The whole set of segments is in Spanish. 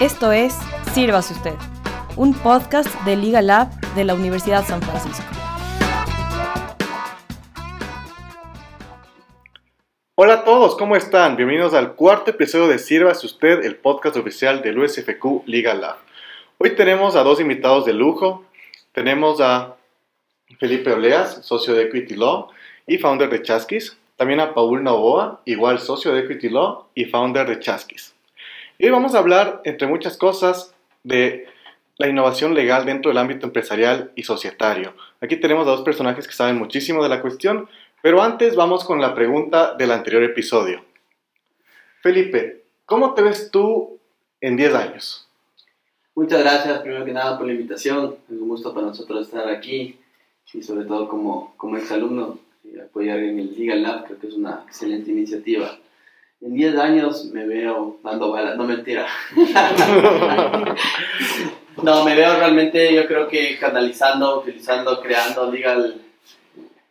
Esto es Sírvase Usted, un podcast de Liga Lab de la Universidad San Francisco. Hola a todos, ¿cómo están? Bienvenidos al cuarto episodio de Sírvase Usted, el podcast oficial del USFQ Liga Lab. Hoy tenemos a dos invitados de lujo. Tenemos a Felipe Oleas, socio de Equity Law y founder de Chasquis. También a Paul Novoa, igual socio de Equity Law y founder de Chasquis. Y hoy vamos a hablar, entre muchas cosas, de la innovación legal dentro del ámbito empresarial y societario. Aquí tenemos a dos personajes que saben muchísimo de la cuestión, pero antes vamos con la pregunta del anterior episodio. Felipe, ¿cómo te ves tú en 10 años? Muchas gracias, primero que nada, por la invitación. Es un gusto para nosotros estar aquí y sobre todo como, como exalumno y apoyar en el Legal Lab, creo que es una excelente iniciativa en 10 años me veo dando balas, no mentira. no, me veo realmente, yo creo que canalizando, utilizando, creando legal,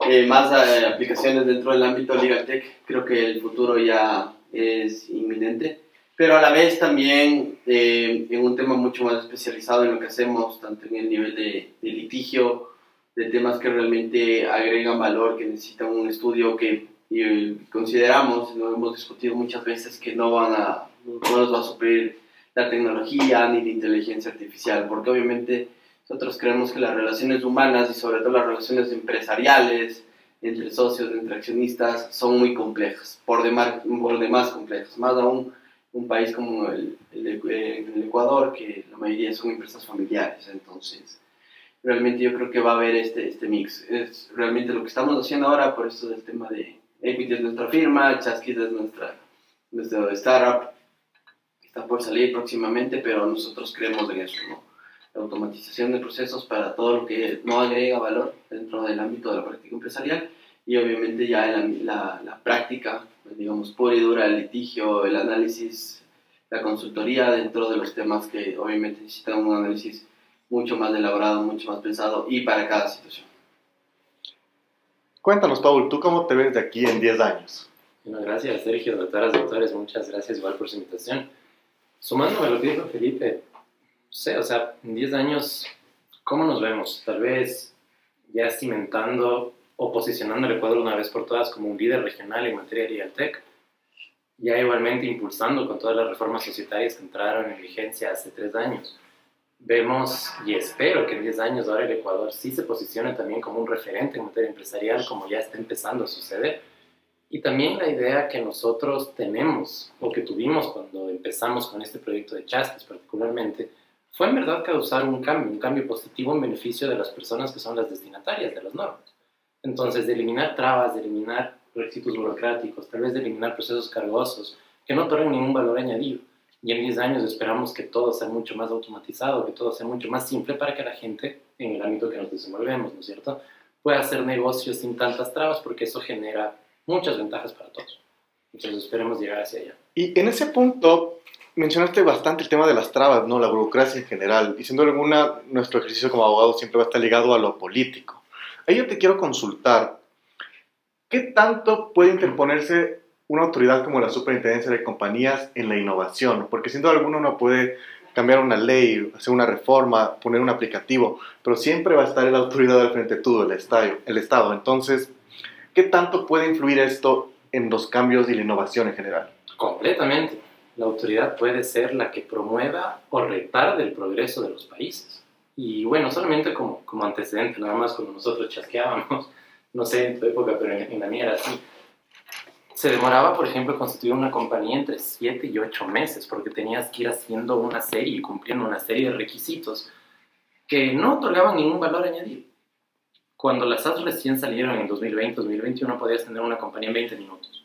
eh, más eh, aplicaciones dentro del ámbito legal tech. Creo que el futuro ya es inminente, pero a la vez también eh, en un tema mucho más especializado en lo que hacemos, tanto en el nivel de, de litigio, de temas que realmente agregan valor, que necesitan un estudio que y consideramos, lo hemos discutido muchas veces, que no, van a, no nos va a suplir la tecnología ni la inteligencia artificial, porque obviamente nosotros creemos que las relaciones humanas y sobre todo las relaciones empresariales entre socios, entre accionistas, son muy complejas, por demás, por demás complejas, más aún un país como el, el, el, Ecuador, que la mayoría son empresas familiares, entonces realmente yo creo que va a haber este, este mix. Es realmente lo que estamos haciendo ahora, por eso del tema de, Equity es nuestra firma, Chasquis es nuestra, nuestra startup, está por salir próximamente, pero nosotros creemos en eso, ¿no? La automatización de procesos para todo lo que no agrega valor dentro del ámbito de la práctica empresarial y obviamente ya la, la, la práctica, digamos, pura y dura, el litigio, el análisis, la consultoría dentro de los temas que obviamente necesitan un análisis mucho más elaborado, mucho más pensado y para cada situación. Cuéntanos, Paul, ¿tú cómo te ves de aquí en 10 años? Bueno, gracias, Sergio, doctoras, doctores, muchas gracias igual por su invitación. Sumándome a lo que dijo Felipe, no sé, o sea, en 10 años, ¿cómo nos vemos? Tal vez ya cimentando o posicionando el Ecuador una vez por todas como un líder regional en materia de real tech, ya igualmente impulsando con todas las reformas societarias que entraron en vigencia hace tres años vemos y espero que en 10 años ahora el Ecuador sí se posicione también como un referente en materia empresarial, como ya está empezando a suceder. Y también la idea que nosotros tenemos, o que tuvimos cuando empezamos con este proyecto de Chastis particularmente, fue en verdad causar un cambio, un cambio positivo en beneficio de las personas que son las destinatarias de las normas. Entonces, de eliminar trabas, de eliminar requisitos burocráticos, tal vez de eliminar procesos cargosos que no otorgan ningún valor añadido y en 10 años esperamos que todo sea mucho más automatizado, que todo sea mucho más simple para que la gente, en el ámbito que nos desenvolvemos, ¿no es cierto?, pueda hacer negocios sin tantas trabas, porque eso genera muchas ventajas para todos. Entonces esperemos llegar hacia allá. Y en ese punto mencionaste bastante el tema de las trabas, ¿no? La burocracia en general. Y siendo alguna, nuestro ejercicio como abogado siempre va a estar ligado a lo político. Ahí yo te quiero consultar, ¿qué tanto puede interponerse una autoridad como la Superintendencia de Compañías en la innovación, porque sin duda alguna uno puede cambiar una ley, hacer una reforma, poner un aplicativo, pero siempre va a estar la autoridad al frente de todo, el Estado. El Estado. Entonces, ¿qué tanto puede influir esto en los cambios y la innovación en general? Completamente. La autoridad puede ser la que promueva o retarde el progreso de los países. Y bueno, solamente como, como antecedente, nada más cuando nosotros chasqueábamos, no sé en tu época, pero en, en la mía era así se demoraba, por ejemplo, constituir una compañía entre 7 y 8 meses, porque tenías que ir haciendo una serie y cumpliendo una serie de requisitos que no otorgaban ningún valor añadido. Cuando las SAS recién salieron en 2020, 2021, podías tener una compañía en 20 minutos.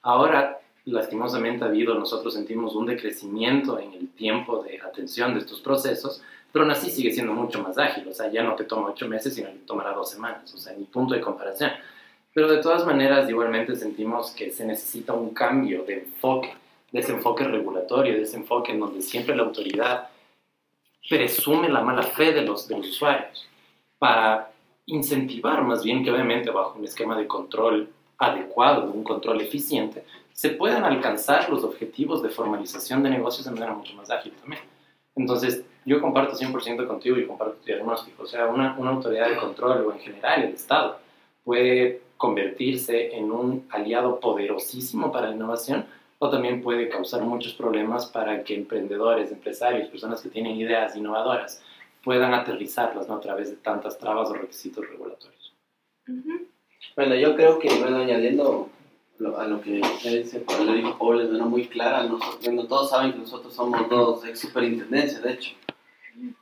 Ahora, lastimosamente ha habido, nosotros sentimos un decrecimiento en el tiempo de atención de estos procesos, pero aún así sigue siendo mucho más ágil, o sea, ya no te toma 8 meses, sino que tomará 2 semanas, o sea, ni punto de comparación. Pero de todas maneras, igualmente sentimos que se necesita un cambio de enfoque, de ese enfoque regulatorio, de ese enfoque en donde siempre la autoridad presume la mala fe de los, de los usuarios, para incentivar más bien que obviamente bajo un esquema de control adecuado, de un control eficiente, se puedan alcanzar los objetivos de formalización de negocios de manera mucho más ágil también. Entonces, yo comparto 100% contigo y comparto tu diagnóstico. O sea, una, una autoridad de control o en general el Estado puede convertirse en un aliado poderosísimo para la innovación o también puede causar muchos problemas para que emprendedores, empresarios, personas que tienen ideas innovadoras puedan aterrizarlas ¿no? a través de tantas trabas o requisitos regulatorios. Bueno, yo creo que, bueno, añadiendo a lo que dice, le dijo Paul de manera muy clara, nosotros, bueno, todos saben que nosotros somos dos ex superintendencias, de hecho,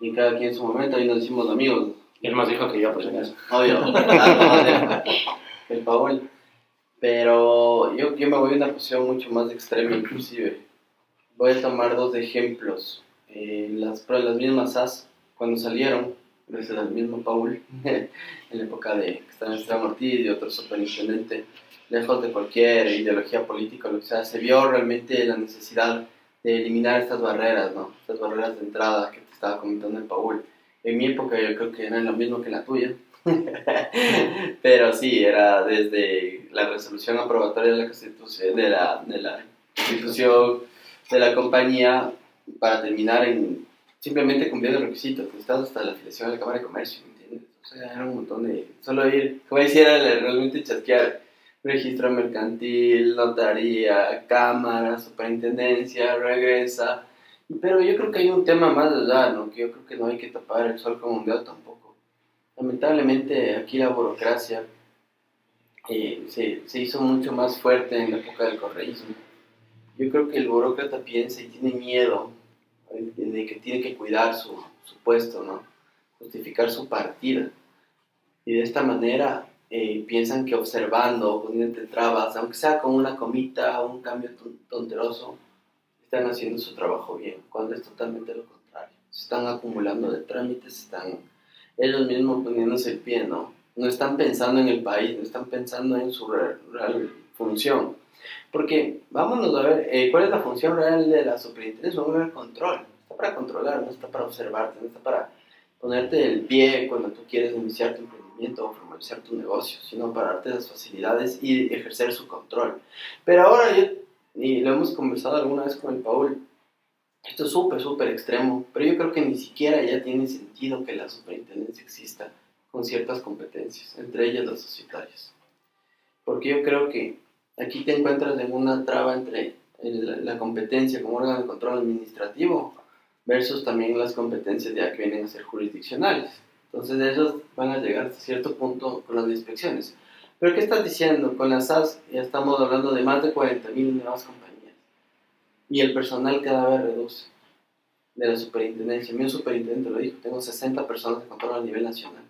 y cada quien en su momento, ahí nos decimos amigos. Y él más dijo que yo, por si acaso. Obvio, el Paul. Pero yo, yo me voy a una posición mucho más extrema, inclusive. Voy a tomar dos ejemplos. Eh, las, las mismas SAS, cuando salieron, desde el mismo Paul, en la época de que estaba Esteban Ortiz y otro superintendente, lejos de cualquier ideología política lo que sea, se vio realmente la necesidad de eliminar estas barreras, ¿no? Estas barreras de entrada que te estaba comentando el Paul. En mi época yo creo que era lo mismo que la tuya. Pero sí, era desde la resolución aprobatoria de la Constitución, de la, de la Constitución de la compañía, para terminar en simplemente cumplir los requisitos, necesitas hasta la afiliación a la Cámara de Comercio, ¿entiendes? O sea, era un montón de... Solo ir, como decía, realmente chasquear registro mercantil, notaría, cámara, superintendencia, regresa. Pero yo creo que hay un tema más allá, ¿no? Que yo creo que no hay que tapar el sol con un dedo tampoco. Lamentablemente aquí la burocracia eh, se, se, hizo mucho más fuerte en la época del correísmo. Yo creo que el burócrata piensa y tiene miedo de que tiene que cuidar su, su puesto, ¿no? Justificar su partida. Y de esta manera eh, piensan que observando, poniéndote trabas, aunque sea con una comita o un cambio tonteroso, están haciendo su trabajo bien, cuando es totalmente lo contrario. Se están acumulando de trámites, están ellos mismos poniéndose el pie, ¿no? No están pensando en el país, no están pensando en su real, función. Porque, vámonos a ver, eh, ¿cuál es la función real de la superintendencia? Es el control. Está para controlar, no está para observarte, no está para ponerte el pie cuando tú quieres iniciar tu emprendimiento o formalizar tu negocio, sino para darte las facilidades y ejercer su control. Pero ahora, yo, y lo hemos conversado alguna vez con el Paul, esto es súper, súper extremo, pero yo creo que ni siquiera ya tiene sentido que la superintendencia exista con ciertas competencias, entre ellas las societarias. Porque yo creo que aquí te encuentras en una traba entre la competencia como órgano de control administrativo versus también las competencias ya que vienen a ser jurisdiccionales. Entonces ellos van a llegar hasta cierto punto con las inspecciones. Pero ¿qué estás diciendo? Con las SAS ya estamos hablando de más de 40.000 nuevas compañías. Y el personal cada vez reduce de la superintendencia. Mi superintendente lo dijo, tengo 60 personas de control a nivel nacional.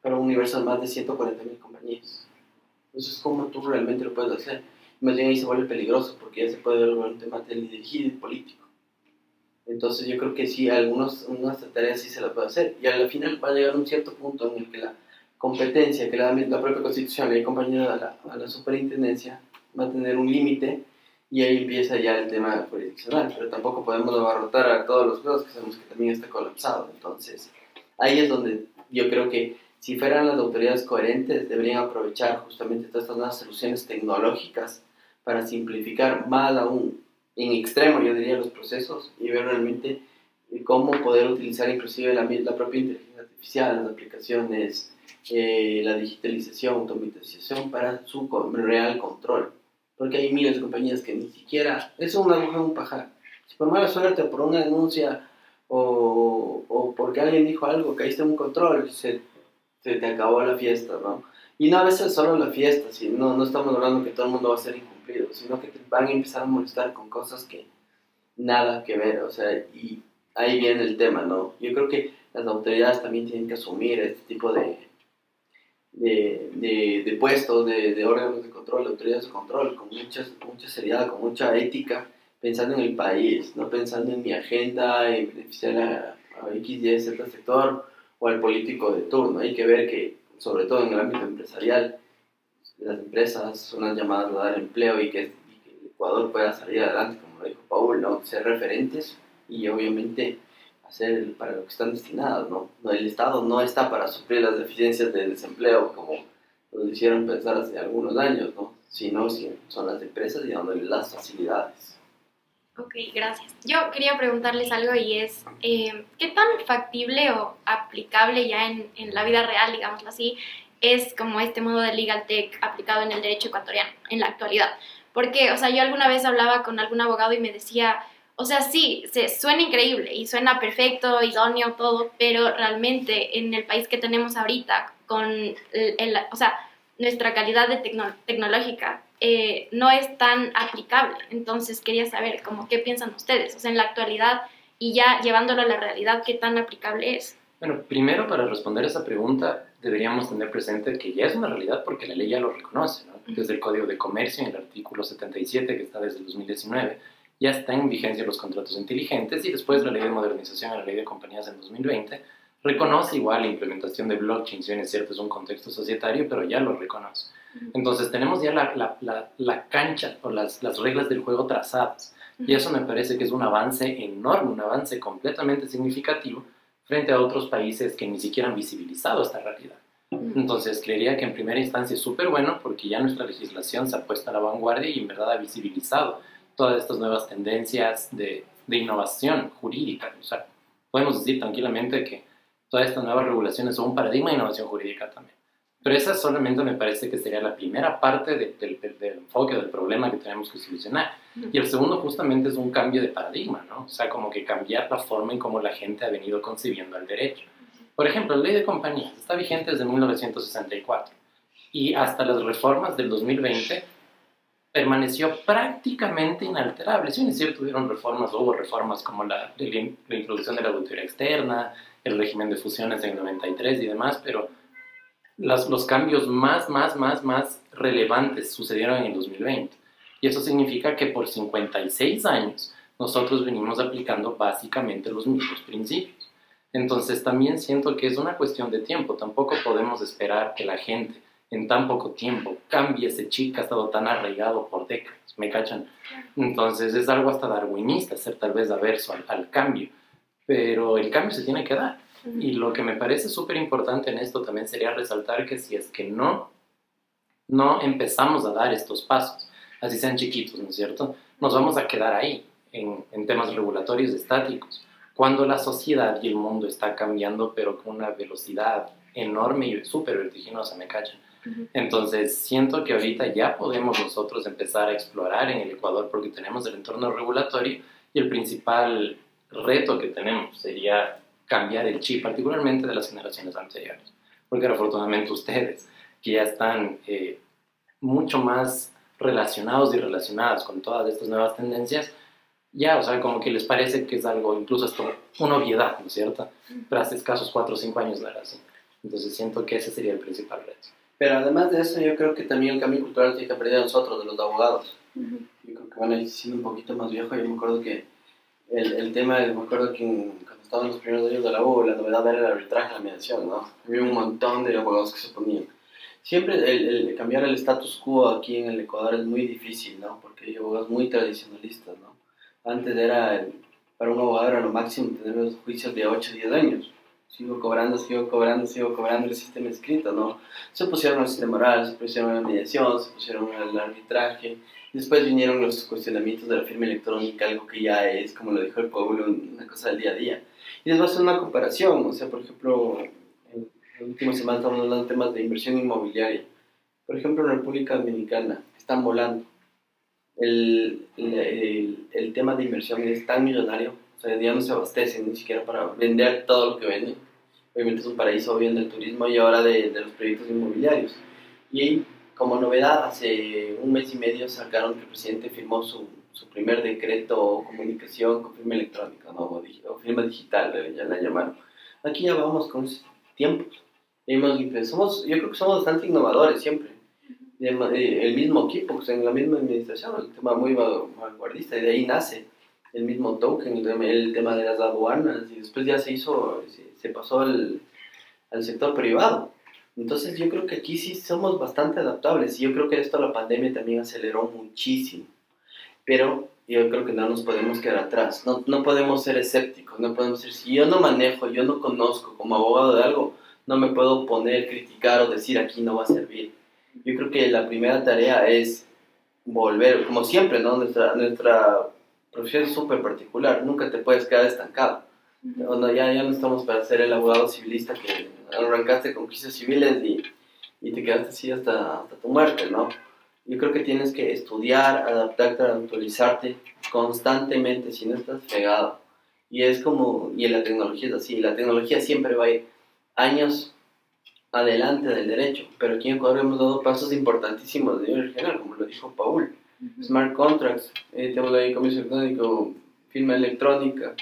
Pero un universo de más de 140.000 compañías. Entonces, ¿cómo tú realmente lo puedes hacer? Más bien ahí se vuelve peligroso porque ya se puede ver un tema dirigido y político. Entonces yo creo que sí, algunas tareas sí se las puede hacer. Y al final va a llegar un cierto punto en el que la competencia que le da la propia constitución, le compañía a la, a la superintendencia, va a tener un límite y ahí empieza ya el tema jurisdiccional. Pero tampoco podemos abarrotar a todos los juegos que sabemos que también está colapsado. Entonces ahí es donde yo creo que si fueran las autoridades coherentes, deberían aprovechar justamente todas estas nuevas soluciones tecnológicas para simplificar más aún en extremo, yo diría, los procesos y ver realmente cómo poder utilizar inclusive la, la propia inteligencia artificial, las aplicaciones, eh, la digitalización, automatización para su real control. Porque hay miles de compañías que ni siquiera, es una aguja un pajar. Si por mala suerte, por una denuncia o, o porque alguien dijo algo, caíste en un control, se, se te acabó la fiesta, ¿no? Y no a veces solo la fiesta, si no, no estamos hablando que todo el mundo va a ser sino que te van a empezar a molestar con cosas que nada que ver, o sea, y ahí viene el tema, ¿no? Yo creo que las autoridades también tienen que asumir este tipo de, de, de, puestos, de, de, órganos de control, de autoridades de control, con mucha, mucha seriedad, con mucha ética, pensando en el país, no pensando en mi agenda, en beneficiar a, a X, Y, Z sector o al político de turno. Hay que ver que, sobre todo en el ámbito empresarial, las empresas son las llamadas a dar empleo y que, el Ecuador pueda salir adelante, como lo dijo Paul, ¿no? ser referentes y obviamente hacer para lo que están destinados. ¿no? El Estado no está para suplir las deficiencias del desempleo, como nos hicieron pensar hace algunos años, ¿no? Si no, si son las empresas y dándoles las facilidades. Ok, gracias. Yo quería preguntarles algo y es, eh, ¿qué tan factible o aplicable ya en, en la vida real, digámoslo así, es como este modo de legal tech aplicado en el derecho ecuatoriano en la actualidad? Porque, o sea, yo alguna vez hablaba con algún abogado y me decía, o sea, sí, se, suena increíble y suena perfecto, idóneo, todo, pero realmente en el país que tenemos ahorita, con el, o sea, nuestra calidad de tecnológica eh, no es tan aplicable. Entonces quería saber, como, ¿qué piensan ustedes? O sea, en la actualidad y ya llevándolo a la realidad, ¿qué tan aplicable es? Bueno, primero para responder esa pregunta deberíamos tener presente que ya es una realidad porque la ley ya lo reconoce, ¿no? desde el Código de Comercio en el artículo 77 que está desde el 2019 ya está en vigencia los contratos inteligentes y después la ley de modernización a la ley de compañías en 2020 reconoce igual la implementación de blockchain, si bien es cierto es un contexto societario, pero ya lo reconoce. Entonces tenemos ya la, la, la, cancha o las, las, reglas del juego trazadas y eso me parece que es un avance enorme, un avance completamente significativo frente a otros países que ni siquiera han visibilizado esta realidad. Entonces, creería que en primera instancia es súper bueno porque ya nuestra legislación se ha puesto a la vanguardia y en verdad ha visibilizado todas estas nuevas tendencias de, de innovación jurídica. O sea, podemos decir tranquilamente que todas estas nuevas regulaciones son un paradigma de innovación jurídica también. Pero esa solamente me parece que sería la primera parte del, del, enfoque del problema que tenemos que solucionar. Y el segundo justamente es un cambio de paradigma, ¿no? O sea, como que cambiar la forma en cómo la gente ha venido concibiendo el derecho. Por ejemplo, la ley de compañías está vigente desde 1964 y hasta las reformas del 2020 permaneció prácticamente inalterable. Si bien es cierto, tuvieron reformas, hubo reformas como la, la introducción de la auditoría externa, el régimen de fusiones en el 93 y demás, pero los, los cambios más, más, más, más relevantes sucedieron en el 2020. Y eso significa que por 56 años nosotros venimos aplicando básicamente los mismos principios. Entonces también siento que es una cuestión de tiempo. Tampoco podemos esperar que la gente en tan poco tiempo cambie ese chip que ha estado tan arraigado por décadas, ¿me cachan? Entonces es algo hasta darwinista ser tal vez averso al, cambio, pero el cambio se tiene que dar. Y lo que me parece súper importante en esto también sería resaltar que si es que no, no empezamos a dar estos pasos, así sean chiquitos, ¿no es cierto? Nos vamos a quedar ahí, en, en temas regulatorios estáticos, cuando la sociedad y el mundo está cambiando, pero con una velocidad enorme y súper vertiginosa, ¿me cachan? Entonces, siento que ahorita ya podemos nosotros empezar a explorar en el Ecuador porque tenemos el entorno regulatorio y el principal reto que tenemos sería cambiar el chip, particularmente de las generaciones anteriores. Porque afortunadamente ustedes, que ya están eh, mucho más relacionados y relacionadas con todas estas nuevas tendencias, ya, o sea, como que les parece que es algo, incluso esto, una obviedad, ¿no es cierto? Pero hace escasos cuatro o cinco años no era así. Entonces siento que ese sería el principal reto. Pero además de eso, yo creo que también el cambio cultural tiene que aprender a nosotros, de los abogados. Yo creo que, bueno, siendo un poquito más viejo, yo me acuerdo que el, el tema, me acuerdo que cuando estaba en los primeros años de la U, la novedad era el arbitraje, la mediación, ¿no? Había un montón de abogados que se ponían. Siempre el, el cambiar el status quo aquí en el Ecuador es muy difícil, ¿no? Porque hay abogados muy tradicionalistas, ¿no? Antes era, para un abogado era lo máximo tener los juicios de 8 o 10 años sigo cobrando, sigo cobrando, sigo cobrando el sistema escrito, ¿no? Se pusieron al sistema oral, se pusieron a la mediación, se pusieron al arbitraje, después vinieron los cuestionamientos de la firma electrónica, algo que ya es, como lo dijo el pueblo, una cosa del día a día. Y después hacer una comparación, o sea, por ejemplo, en la última semana estamos hablando de temas de inversión inmobiliaria. Por ejemplo, en República Dominicana están volando. El, el, el tema de inversión es tan millonario o sea, ya no se abastecen ni siquiera para vender todo lo que venden. Obviamente es un paraíso bien del turismo y ahora de, de los proyectos inmobiliarios. Y como novedad, hace un mes y medio sacaron que el presidente firmó su, su primer decreto o comunicación con firma electrónica, ¿no? o, firma digital, ya la llamaron. Aquí ya vamos con tiempos. Somos, yo creo que somos bastante innovadores siempre. Eh, el mismo equipo, pues, en la misma administración, el tema muy vanguardista, y de ahí nace el mismo token, el tema, de las aduanas, y después ya se hizo, se, pasó al, al, sector privado. Entonces yo creo que aquí sí somos bastante adaptables y yo creo que esto la pandemia también aceleró muchísimo. Pero yo creo que no nos podemos quedar atrás, no, no podemos ser escépticos, no podemos ser, si yo no manejo, yo no conozco como abogado de algo, no me puedo poner, criticar o decir aquí no va a servir. Yo creo que la primera tarea es volver, como siempre, ¿no? Nuestra, nuestra profesión es súper particular, nunca te puedes quedar estancado. Cuando ya, ya no estamos para ser el abogado civilista que arrancaste con juicios civiles y, y te quedaste así hasta, hasta tu muerte, ¿no? Yo creo que tienes que estudiar, adaptarte, actualizarte constantemente, si no estás pegado. Y es como, y en la tecnología es así, la tecnología siempre va a ir años adelante del derecho, pero aquí en Ecuador hemos dado pasos importantísimos de nivel general, como lo dijo Paul. Smart contracts, eh, tenemos ahí comercio electrónico, firma electrónica,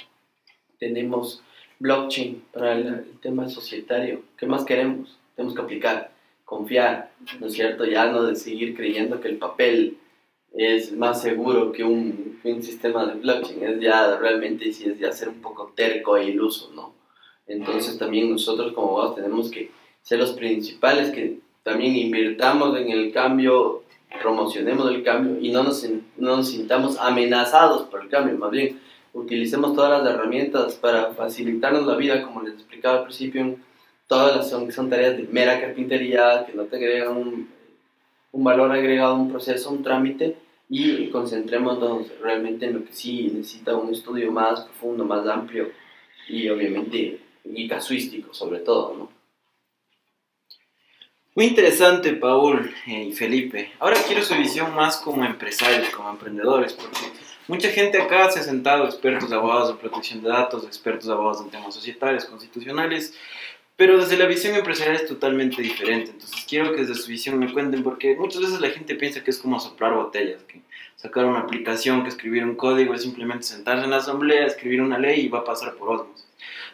tenemos blockchain para el, tema societario. ¿Qué más queremos? Tenemos que aplicar, confiar, ¿no es cierto? Ya no de seguir creyendo que el papel es más seguro que un, un sistema de blockchain, es ya realmente si es ya ser un poco terco e iluso, ¿no? Entonces también nosotros como abogados tenemos que ser los principales que también invirtamos en el cambio, promocionemos el cambio y no nos, no nos sintamos amenazados por el cambio, más bien utilicemos todas las herramientas para facilitarnos la vida, como les explicaba al principio, todas las son, son tareas de mera carpintería, que no te agregan un, un valor agregado un proceso, un trámite, y concentrémonos realmente en lo que sí necesita un estudio más profundo, más amplio y obviamente y casuístico sobre todo. Muy interesante, Paul eh, y Felipe. Ahora quiero su visión más como empresarios, como emprendedores, porque mucha gente acá se ha sentado, expertos abogados de protección de datos, expertos abogados en temas societarios, constitucionales, pero desde la visión empresarial es totalmente diferente. Entonces quiero que desde su visión me cuenten, porque muchas veces la gente piensa que es como soplar botellas, que sacar una aplicación, que escribir un código es simplemente sentarse en la asamblea, escribir una ley y va a pasar por osmos.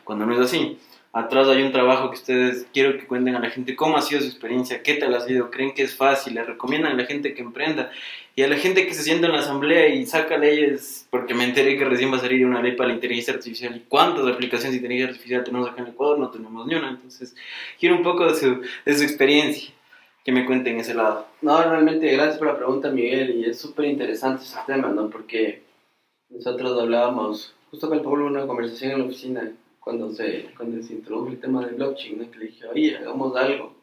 Cuando no es así atrás hay un trabajo que ustedes quiero que cuenten a la gente cómo ha sido su experiencia, qué tal ha sido, creen que es fácil, le recomiendan a la gente que emprenda y a la gente que se sienta en la asamblea y saca leyes, porque me enteré que recién va a salir una ley para la inteligencia artificial y cuántas aplicaciones de inteligencia artificial tenemos acá en Ecuador, no tenemos ni una, entonces quiero un poco de su, de su experiencia, que me cuenten ese lado. No, realmente gracias por la pregunta Miguel y es súper interesante ese tema, ¿no? Porque nosotros hablábamos, justo con el pueblo, una conversación en la oficina cuando se, cuando se introdujo el tema de blockchain, ¿no? que le dije, oye, hagamos algo.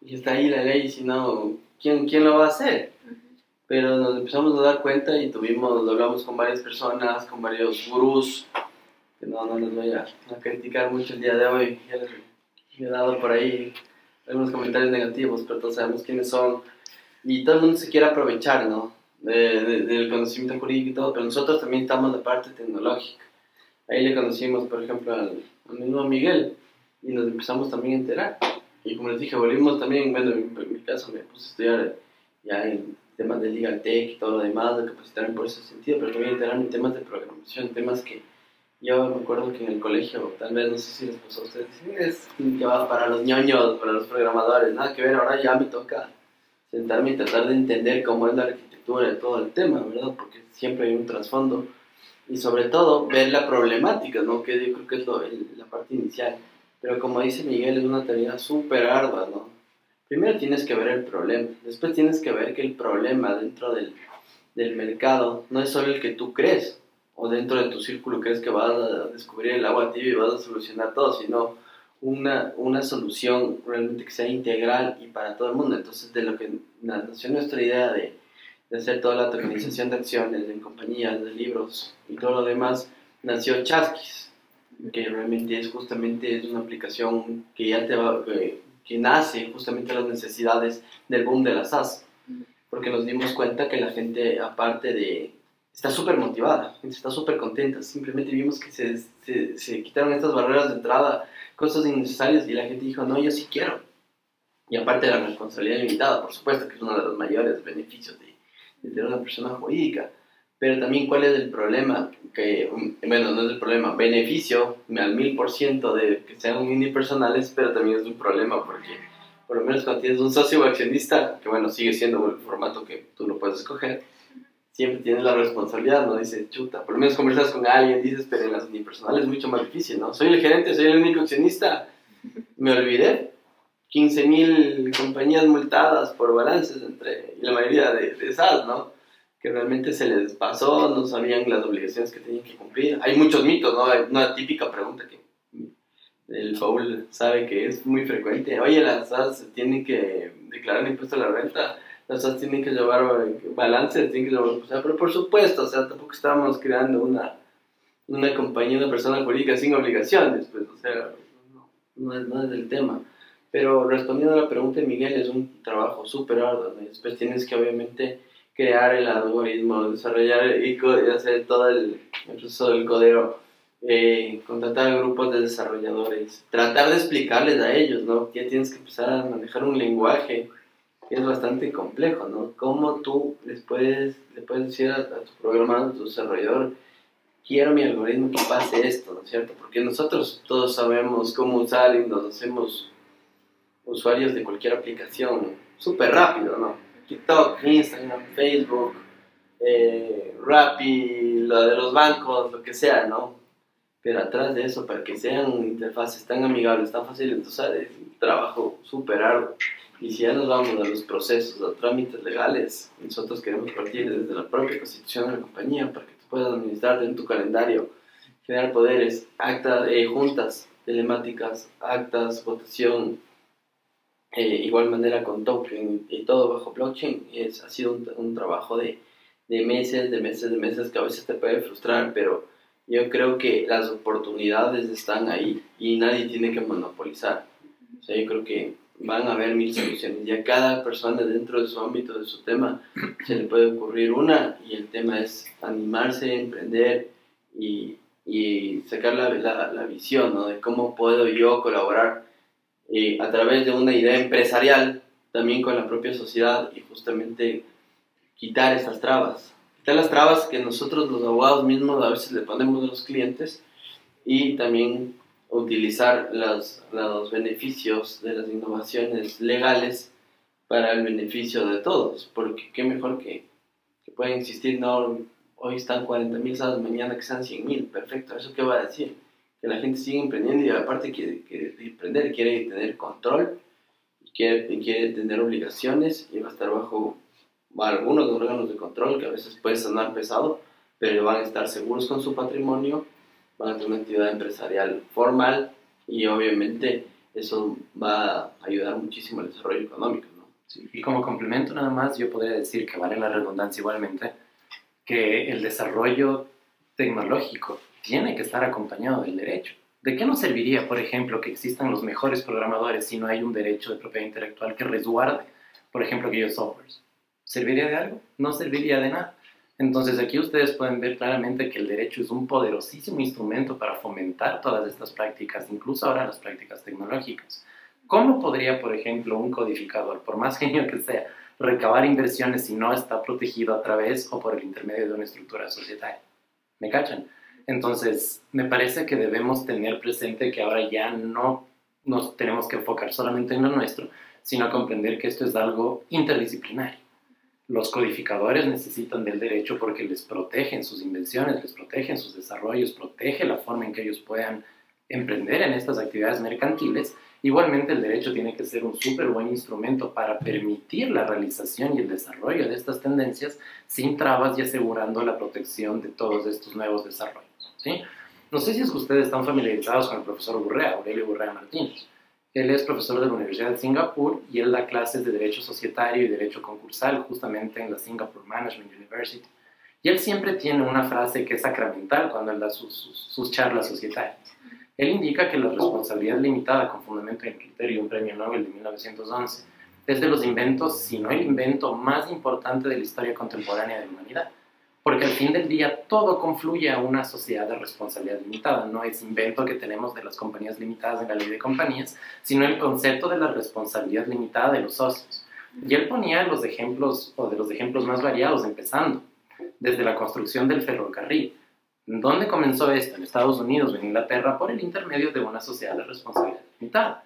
Y está ahí la ley, si no, ¿quién, ¿quién lo va a hacer? Pero nos empezamos a dar cuenta y tuvimos, lo hablamos con varias personas, con varios gurús, que no, no les voy a, criticar mucho el día de hoy. Ya les, he dado por ahí algunos comentarios negativos, pero todos sabemos quiénes son. Y todo el mundo se quiere aprovechar, ¿no? del conocimiento jurídico y todo, pero nosotros también estamos de parte tecnológica. Ahí le conocimos, por ejemplo, al, mismo Miguel y nos empezamos también a enterar. Y como les dije, volvimos también, bueno, en mi, caso me puse a estudiar ya en temas de legal tech y todo lo demás, de capacitarme por ese sentido, pero también enterarme en temas de programación, temas que yo me acuerdo que en el colegio, tal vez, no sé si les pasó a ustedes, es que va para los ñoños, para los programadores, nada que ver, ahora ya me toca sentarme y tratar de entender cómo es la arquitectura de todo el tema, ¿verdad? Porque siempre hay un trasfondo y sobre todo ver la problemática, ¿no? que yo creo que es lo, la parte inicial. Pero como dice Miguel, es una tarea súper ardua. ¿no? Primero tienes que ver el problema, después tienes que ver que el problema dentro del, del mercado no es solo el que tú crees, o dentro de tu círculo crees que vas a descubrir el agua tibia y vas a solucionar todo, sino una, una solución realmente que sea integral y para todo el mundo. Entonces, de lo que nació nuestra idea de de hacer toda la tokenización de acciones en compañías, de libros y todo lo demás, nació Chasquis, que realmente es justamente es una aplicación que ya te va, que, nace justamente las necesidades del boom de las SaaS, porque nos dimos cuenta que la gente, aparte de, está súper motivada, está súper contenta, simplemente vimos que se, se, se quitaron estas barreras de entrada, cosas innecesarias, y la gente dijo, no, yo sí quiero. Y aparte de la responsabilidad limitada, por supuesto, que es uno de los mayores beneficios de, de una persona jurídica. Pero también, ¿cuál es el problema? Que, bueno, no es el problema, beneficio al mil por ciento de que sean unipersonales, pero también es un problema porque, por lo menos cuando tienes un socio o accionista, que bueno, sigue siendo el formato que tú lo puedes escoger, siempre tienes la responsabilidad, ¿no? Dice, chuta, por lo menos conversas con alguien, dices, pero en las unipersonales es mucho más difícil, ¿no? Soy el gerente, soy el único accionista, me olvidé, 15.000 compañías multadas por balances entre la mayoría de, de esas, ¿no? Que realmente se les pasó, no sabían las obligaciones que tenían que cumplir. Hay muchos mitos, ¿no? Hay una típica pregunta que el Faul sabe que es muy frecuente. Oye, las SAS tienen que declarar impuesto a la renta, las cosas tienen que llevar balances, tienen que llevar, o sea, pero por supuesto, o sea, tampoco estábamos creando una, una compañía, una persona jurídica sin obligaciones, pues, o sea, no, no, es, no es el tema. Pero respondiendo a la pregunta de Miguel, es un trabajo súper arduo. ¿no? Después tienes que obviamente crear el algoritmo, desarrollar y, hacer todo el, proceso del codero, eh, contratar grupos de desarrolladores, tratar de explicarles a ellos, ¿no? Ya tienes que empezar a manejar un lenguaje que es bastante complejo, ¿no? Cómo tú les puedes, le puedes decir a, tu programador, a tu desarrollador, quiero mi algoritmo que pase esto, ¿no es cierto? Porque nosotros todos sabemos cómo usar y nos hacemos usuarios de cualquier aplicación súper rápido, ¿no? TikTok, Instagram, Facebook, eh, Rappi, lo de los bancos, lo que sea, ¿no? Pero atrás de eso, para que sean interfaces tan amigables, tan fáciles de usar, es un trabajo súper arduo. Y si ya nos vamos a los procesos, a trámites legales, nosotros queremos partir desde la propia constitución de la compañía para que tú puedas administrar en tu calendario, generar poderes, actas, eh, juntas telemáticas, actas, votación, eh, igual manera con token y todo bajo blockchain, es, ha sido un, un trabajo de, de, meses, de meses, de meses que a veces te puede frustrar, pero yo creo que las oportunidades están ahí y nadie tiene que monopolizar. O sea, yo creo que van a haber mil soluciones y a cada persona dentro de su ámbito, de su tema, se le puede ocurrir una y el tema es animarse, emprender y, y sacar la, la, la visión ¿no? de cómo puedo yo colaborar eh, a través de una idea empresarial, también con la propia sociedad y justamente quitar esas trabas. Quitar las trabas que nosotros los abogados mismos a veces le ponemos a los clientes y también utilizar los, los beneficios de las innovaciones legales para el beneficio de todos, porque qué mejor que, que pueden existir, no, hoy están 40.000 salas, mañana que sean 100.000, perfecto, ¿eso qué va a decir? Que la gente sigue emprendiendo y aparte quiere, quiere emprender, quiere tener control, quiere, quiere tener obligaciones y va a estar bajo algunos órganos de control que a veces puede sonar pesado, pero van a estar seguros con su patrimonio, van a tener una actividad empresarial formal y obviamente eso va a ayudar muchísimo al desarrollo económico. y como complemento nada más, yo podría decir que vale la redundancia igualmente, que el desarrollo tecnológico tiene que estar acompañado del derecho. ¿De qué nos serviría, por ejemplo, que existan los mejores programadores si no hay un derecho de propiedad intelectual que resguarde, por ejemplo, aquellos softwares? ¿Serviría de algo? No serviría de nada. Entonces aquí ustedes pueden ver claramente que el derecho es un poderosísimo instrumento para fomentar todas estas prácticas, incluso ahora las prácticas tecnológicas. ¿Cómo podría, por ejemplo, un codificador, por más genio que sea, recabar inversiones si no está protegido a través o por el intermedio de una estructura societaria? ¿Me cachan? Entonces, me parece que debemos tener presente que ahora ya no nos tenemos que enfocar solamente en lo nuestro, sino comprender que esto es algo interdisciplinario. Los codificadores necesitan del derecho porque les protegen sus invenciones, les protegen sus desarrollos, protege la forma en que ellos puedan emprender en estas actividades mercantiles. Igualmente el derecho tiene que ser un súper buen instrumento para permitir la realización y el desarrollo de estas tendencias sin trabas y asegurando la protección de todos estos nuevos desarrollos. No sé si es que ustedes están familiarizados con el profesor Burrea, Aurelio Burrea Martínez. Él es profesor de la Universidad de Singapur y él da clases de Derecho Societario y Derecho Concursal justamente en la Singapore Management University. Y él siempre tiene una frase que es sacramental cuando él da sus, sus, charlas societarias. Él indica que la responsabilidad limitada con fundamento en criterio, un premio Nobel de 1911, es de los inventos, si no el invento más importante de la historia contemporánea de la humanidad porque al fin del día todo confluye a una sociedad de responsabilidad limitada. No es invento que tenemos de las compañías limitadas en la ley de compañías, sino el concepto de la responsabilidad limitada de los socios. Y él ponía los ejemplos, o de los ejemplos más variados, empezando desde la construcción del ferrocarril. ¿Dónde comenzó esto? En Estados Unidos en Inglaterra por el intermedio de una sociedad de responsabilidad limitada.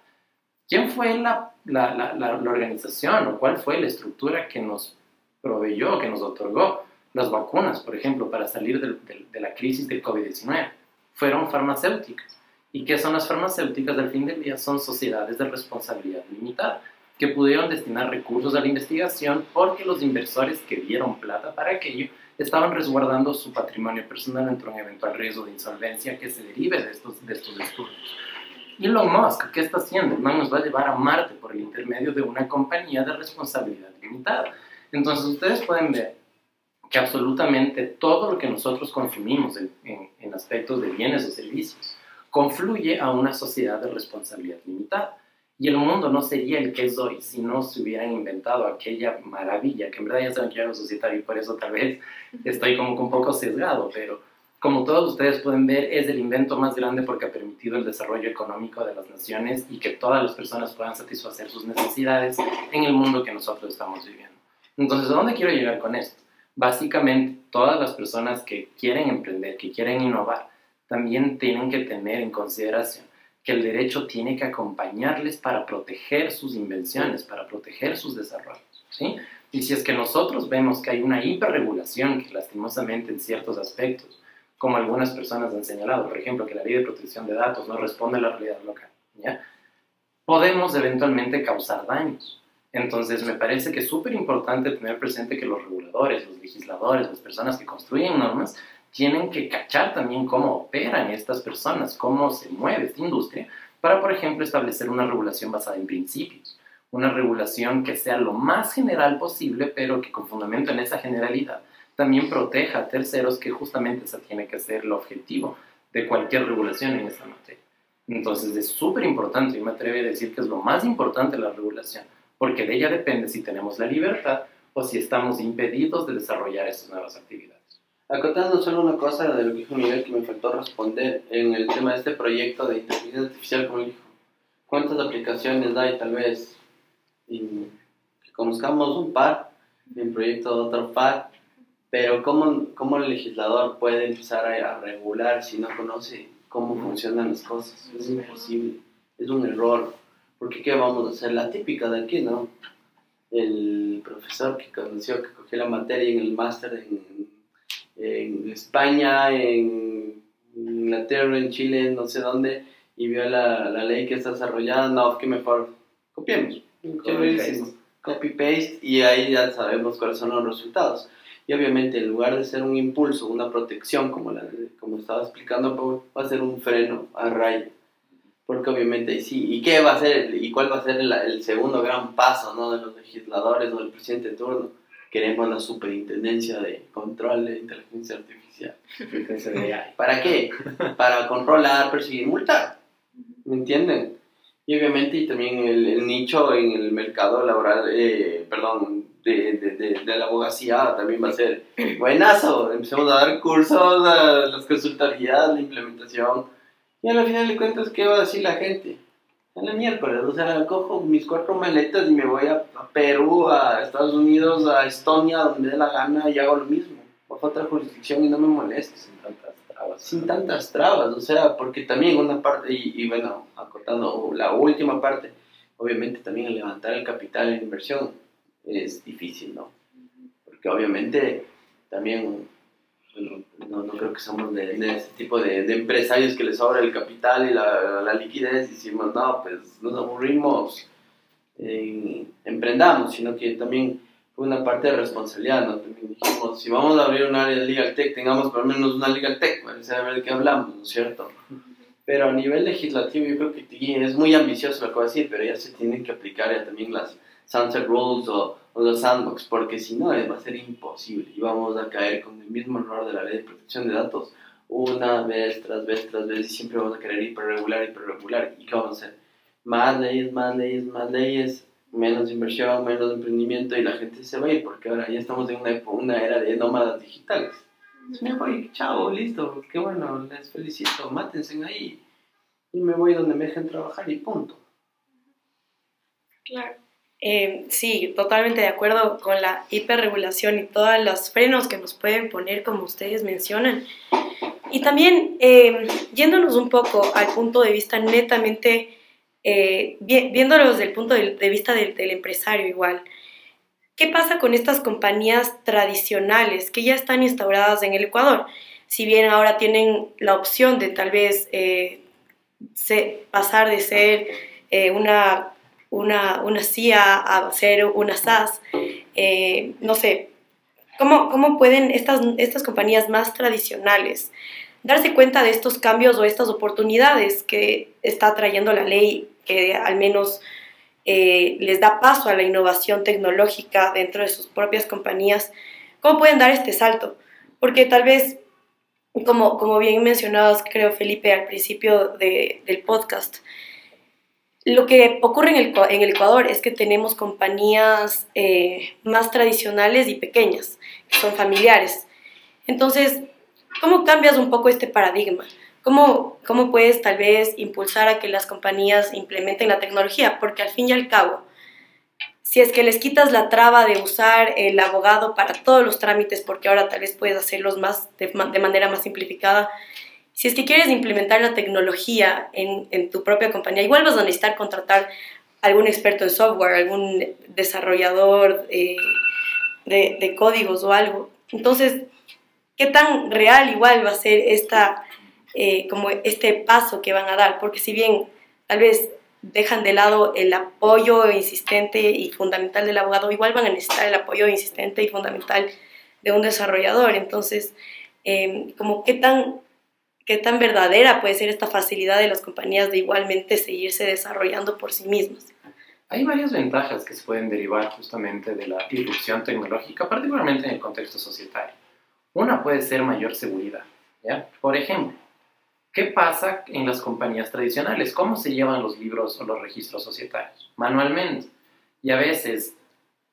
¿Quién fue la, la, la, la organización o cuál fue la estructura que nos proveyó, que nos otorgó las vacunas, por ejemplo, para salir de la crisis del COVID-19, fueron farmacéuticas. ¿Y qué son las farmacéuticas? Al fin del día son sociedades de responsabilidad limitada que pudieron destinar recursos a la investigación porque los inversores que dieron plata para aquello estaban resguardando su patrimonio personal ante un eventual riesgo de insolvencia que se derive de estos, de estos estudios. Elon Musk, ¿qué está haciendo? El nos va a llevar a Marte por el intermedio de una compañía de responsabilidad limitada. Entonces ustedes pueden ver que absolutamente todo lo que nosotros consumimos en, en aspectos de bienes o servicios confluye a una sociedad de responsabilidad limitada. Y el mundo no sería el que es hoy si no se hubieran inventado aquella maravilla, que en verdad ya saben que yo no societario y por eso tal vez estoy como un poco sesgado, pero como todos ustedes pueden ver, es el invento más grande porque ha permitido el desarrollo económico de las naciones y que todas las personas puedan satisfacer sus necesidades en el mundo que nosotros estamos viviendo. Entonces, ¿a dónde quiero llegar con esto? Básicamente, todas las personas que quieren emprender, que quieren innovar, también tienen que tener en consideración que el derecho tiene que acompañarles para proteger sus invenciones, para proteger sus desarrollos. ¿sí? Y si es que nosotros vemos que hay una hiperregulación que lastimosamente en ciertos aspectos, como algunas personas han señalado, por ejemplo, que la ley de protección de datos no responde a la realidad local, ¿ya? podemos eventualmente causar daños. Entonces, me parece que es súper importante tener presente que los reguladores, los legisladores, las personas que construyen normas, tienen que cachar también cómo operan estas personas, cómo se mueve esta industria, para, por ejemplo, establecer una regulación basada en principios, una regulación que sea lo más general posible, pero que con fundamento en esa generalidad también proteja a terceros, que justamente ese tiene que ser el objetivo de cualquier regulación en esta materia. Entonces es súper importante, y me atrevo a decir que es lo más importante la regulación, porque de ella depende si tenemos la libertad o si estamos impedidos de desarrollar estas nuevas actividades. Acotando solo una cosa de lo que dijo Miguel que me faltó responder en el tema de este proyecto de inteligencia artificial, como dijo. ¿Cuántas aplicaciones hay tal vez? Y que conozcamos un par, en proyecto de otro par, pero ¿cómo, cómo el legislador puede empezar a, a, regular si no conoce cómo funcionan las cosas? Es imposible, es un error, porque ¿qué vamos a hacer? La típica de aquí, ¿no? El profesor que conoció, que cogió la materia en el máster en en España, en Inglaterra, en Chile, no sé dónde, y vio la, la ley que está desarrollada, no, que mejor copiemos. Copy-paste y ahí ya sabemos cuáles son los resultados. Y obviamente en lugar de ser un impulso, una protección, como, la, como estaba explicando, va a ser un freno a rayo. Porque obviamente sí, ¿y qué va a ser? ¿Y cuál va a ser el, el segundo gran paso ¿no? de los legisladores o del presidente de turno? queremos la superintendencia de control de inteligencia artificial. ¿Para qué? Para controlar, perseguir, multar. ¿Me entienden? Y obviamente y también el, nicho en el mercado laboral, eh, perdón, de, de, de, la abogacía también va a ser buenazo. Empecemos a dar cursos, a las consultorías, la implementación. Y al final de cuentas, ¿qué va a decir la gente? en la miércoles, o sea, cojo mis cuatro maletas y me voy a, Perú, a Estados Unidos, a Estonia, donde dé la gana y hago lo mismo. Bajo otra jurisdicción y no me moleste. Sin tantas trabas. Sin tantas trabas, o sea, porque también una parte, y, bueno, acotando la última parte, obviamente también levantar el capital en inversión es difícil, ¿no? Porque obviamente también no, no creo que somos de, de ese tipo de, empresarios que les sobra el capital y la, liquidez y decimos, no, pues nos aburrimos, eh, emprendamos, sino que también fue una parte de responsabilidad, ¿no? Dijimos, si vamos a abrir un área de Legal Tech, tengamos por lo menos una Legal Tech, para saber de qué hablamos, ¿no es cierto? Pero a nivel legislativo yo creo que es muy ambicioso lo que voy a decir, pero ya se tienen que aplicar ya también las sunset rules o o los sandbox, porque si no va a ser imposible y vamos a caer con el mismo error de la ley de protección de datos una vez tras vez tras vez y siempre vamos a querer hiperregular, hiperregular. ¿Y qué vamos a hacer? Más leyes, más leyes, más leyes, menos inversión, menos emprendimiento y la gente se va a ir porque ahora ya estamos en una, una era de nómadas digitales. Me voy, chao, listo, qué bueno, les felicito, mátense ahí y me voy donde me dejen trabajar y punto. Claro. Eh, sí, totalmente de acuerdo con la hiperregulación y todos los frenos que nos pueden poner, como ustedes mencionan. Y también, eh, yéndonos un poco al punto de vista netamente, eh, viéndolos desde el punto de, vista del, del, empresario igual, ¿qué pasa con estas compañías tradicionales que ya están instauradas en el Ecuador? Si bien ahora tienen la opción de tal vez se, pasar de ser una una, una CIA a hacer una SAS. Eh, no sé, ¿cómo, ¿cómo, pueden estas, estas compañías más tradicionales darse cuenta de estos cambios o estas oportunidades que está trayendo la ley, que al menos eh, les da paso a la innovación tecnológica dentro de sus propias compañías, ¿cómo pueden dar este salto? Porque tal vez, como, como bien mencionabas, creo Felipe, al principio del podcast, lo que ocurre en el, en el, Ecuador es que tenemos compañías eh, más tradicionales y pequeñas, que son familiares. Entonces, ¿cómo cambias un poco este paradigma? ¿Cómo, ¿Cómo puedes tal vez impulsar a que las compañías implementen la tecnología? Porque al fin y al cabo, si es que les quitas la traba de usar el abogado para todos los trámites, porque ahora tal vez puedes hacerlos más de, de manera más simplificada, si es que quieres implementar la tecnología en, en, tu propia compañía, igual vas a necesitar contratar algún experto en software, algún desarrollador eh, de, de, códigos o algo. Entonces, ¿qué tan real igual va a ser esta, eh, como este paso que van a dar? Porque si bien tal vez dejan de lado el apoyo insistente y fundamental del abogado, igual van a necesitar el apoyo insistente y fundamental de un desarrollador. Entonces, eh, como qué tan qué tan verdadera puede ser esta facilidad de las compañías de igualmente seguirse desarrollando por sí mismas. Hay varias ventajas que se pueden derivar justamente de la irrupción tecnológica, particularmente en el contexto societario. Una puede ser mayor seguridad. ¿ya? Por ejemplo, ¿qué pasa en las compañías tradicionales? ¿Cómo se llevan los libros o los registros societarios? Manualmente. Y a veces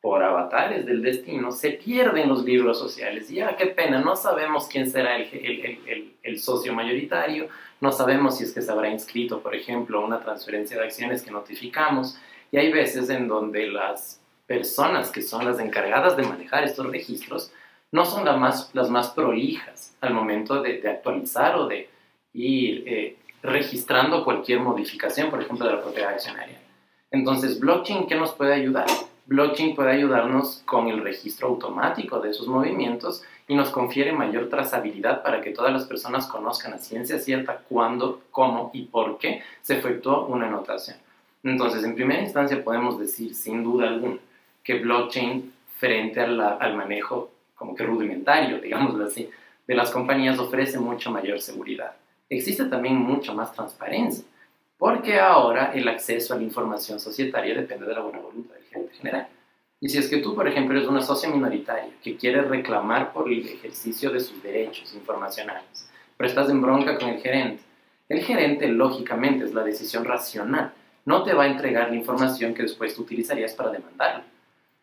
por avatares del destino, se pierden los libros sociales. Ya, qué pena, no sabemos quién será el, el, el, el, socio mayoritario, no sabemos si es que se habrá inscrito, por ejemplo, una transferencia de acciones que notificamos. Y hay veces en donde las personas que son las encargadas de manejar estos registros no son las más, las más prolijas al momento de, de actualizar o de ir eh, registrando cualquier modificación, por ejemplo, de la propiedad accionaria. Entonces, blockchain, ¿qué nos puede ayudar? Blockchain puede ayudarnos con el registro automático de esos movimientos y nos confiere mayor trazabilidad para que todas las personas conozcan a ciencia cierta cuándo, cómo y por qué se efectuó una anotación. Entonces, en primera instancia podemos decir sin duda alguna que blockchain frente al manejo como que rudimentario, digámoslo así, de las compañías ofrece mucha mayor seguridad. Existe también mucha más transparencia porque ahora el acceso a la información societaria depende de la buena voluntad general. Y si es que tú, por ejemplo, eres una socia minoritaria que quiere reclamar por el ejercicio de sus derechos informacionales, pero estás en bronca con el gerente, el gerente, lógicamente, es la decisión racional, no te va a entregar la información que después tú utilizarías para demandarlo.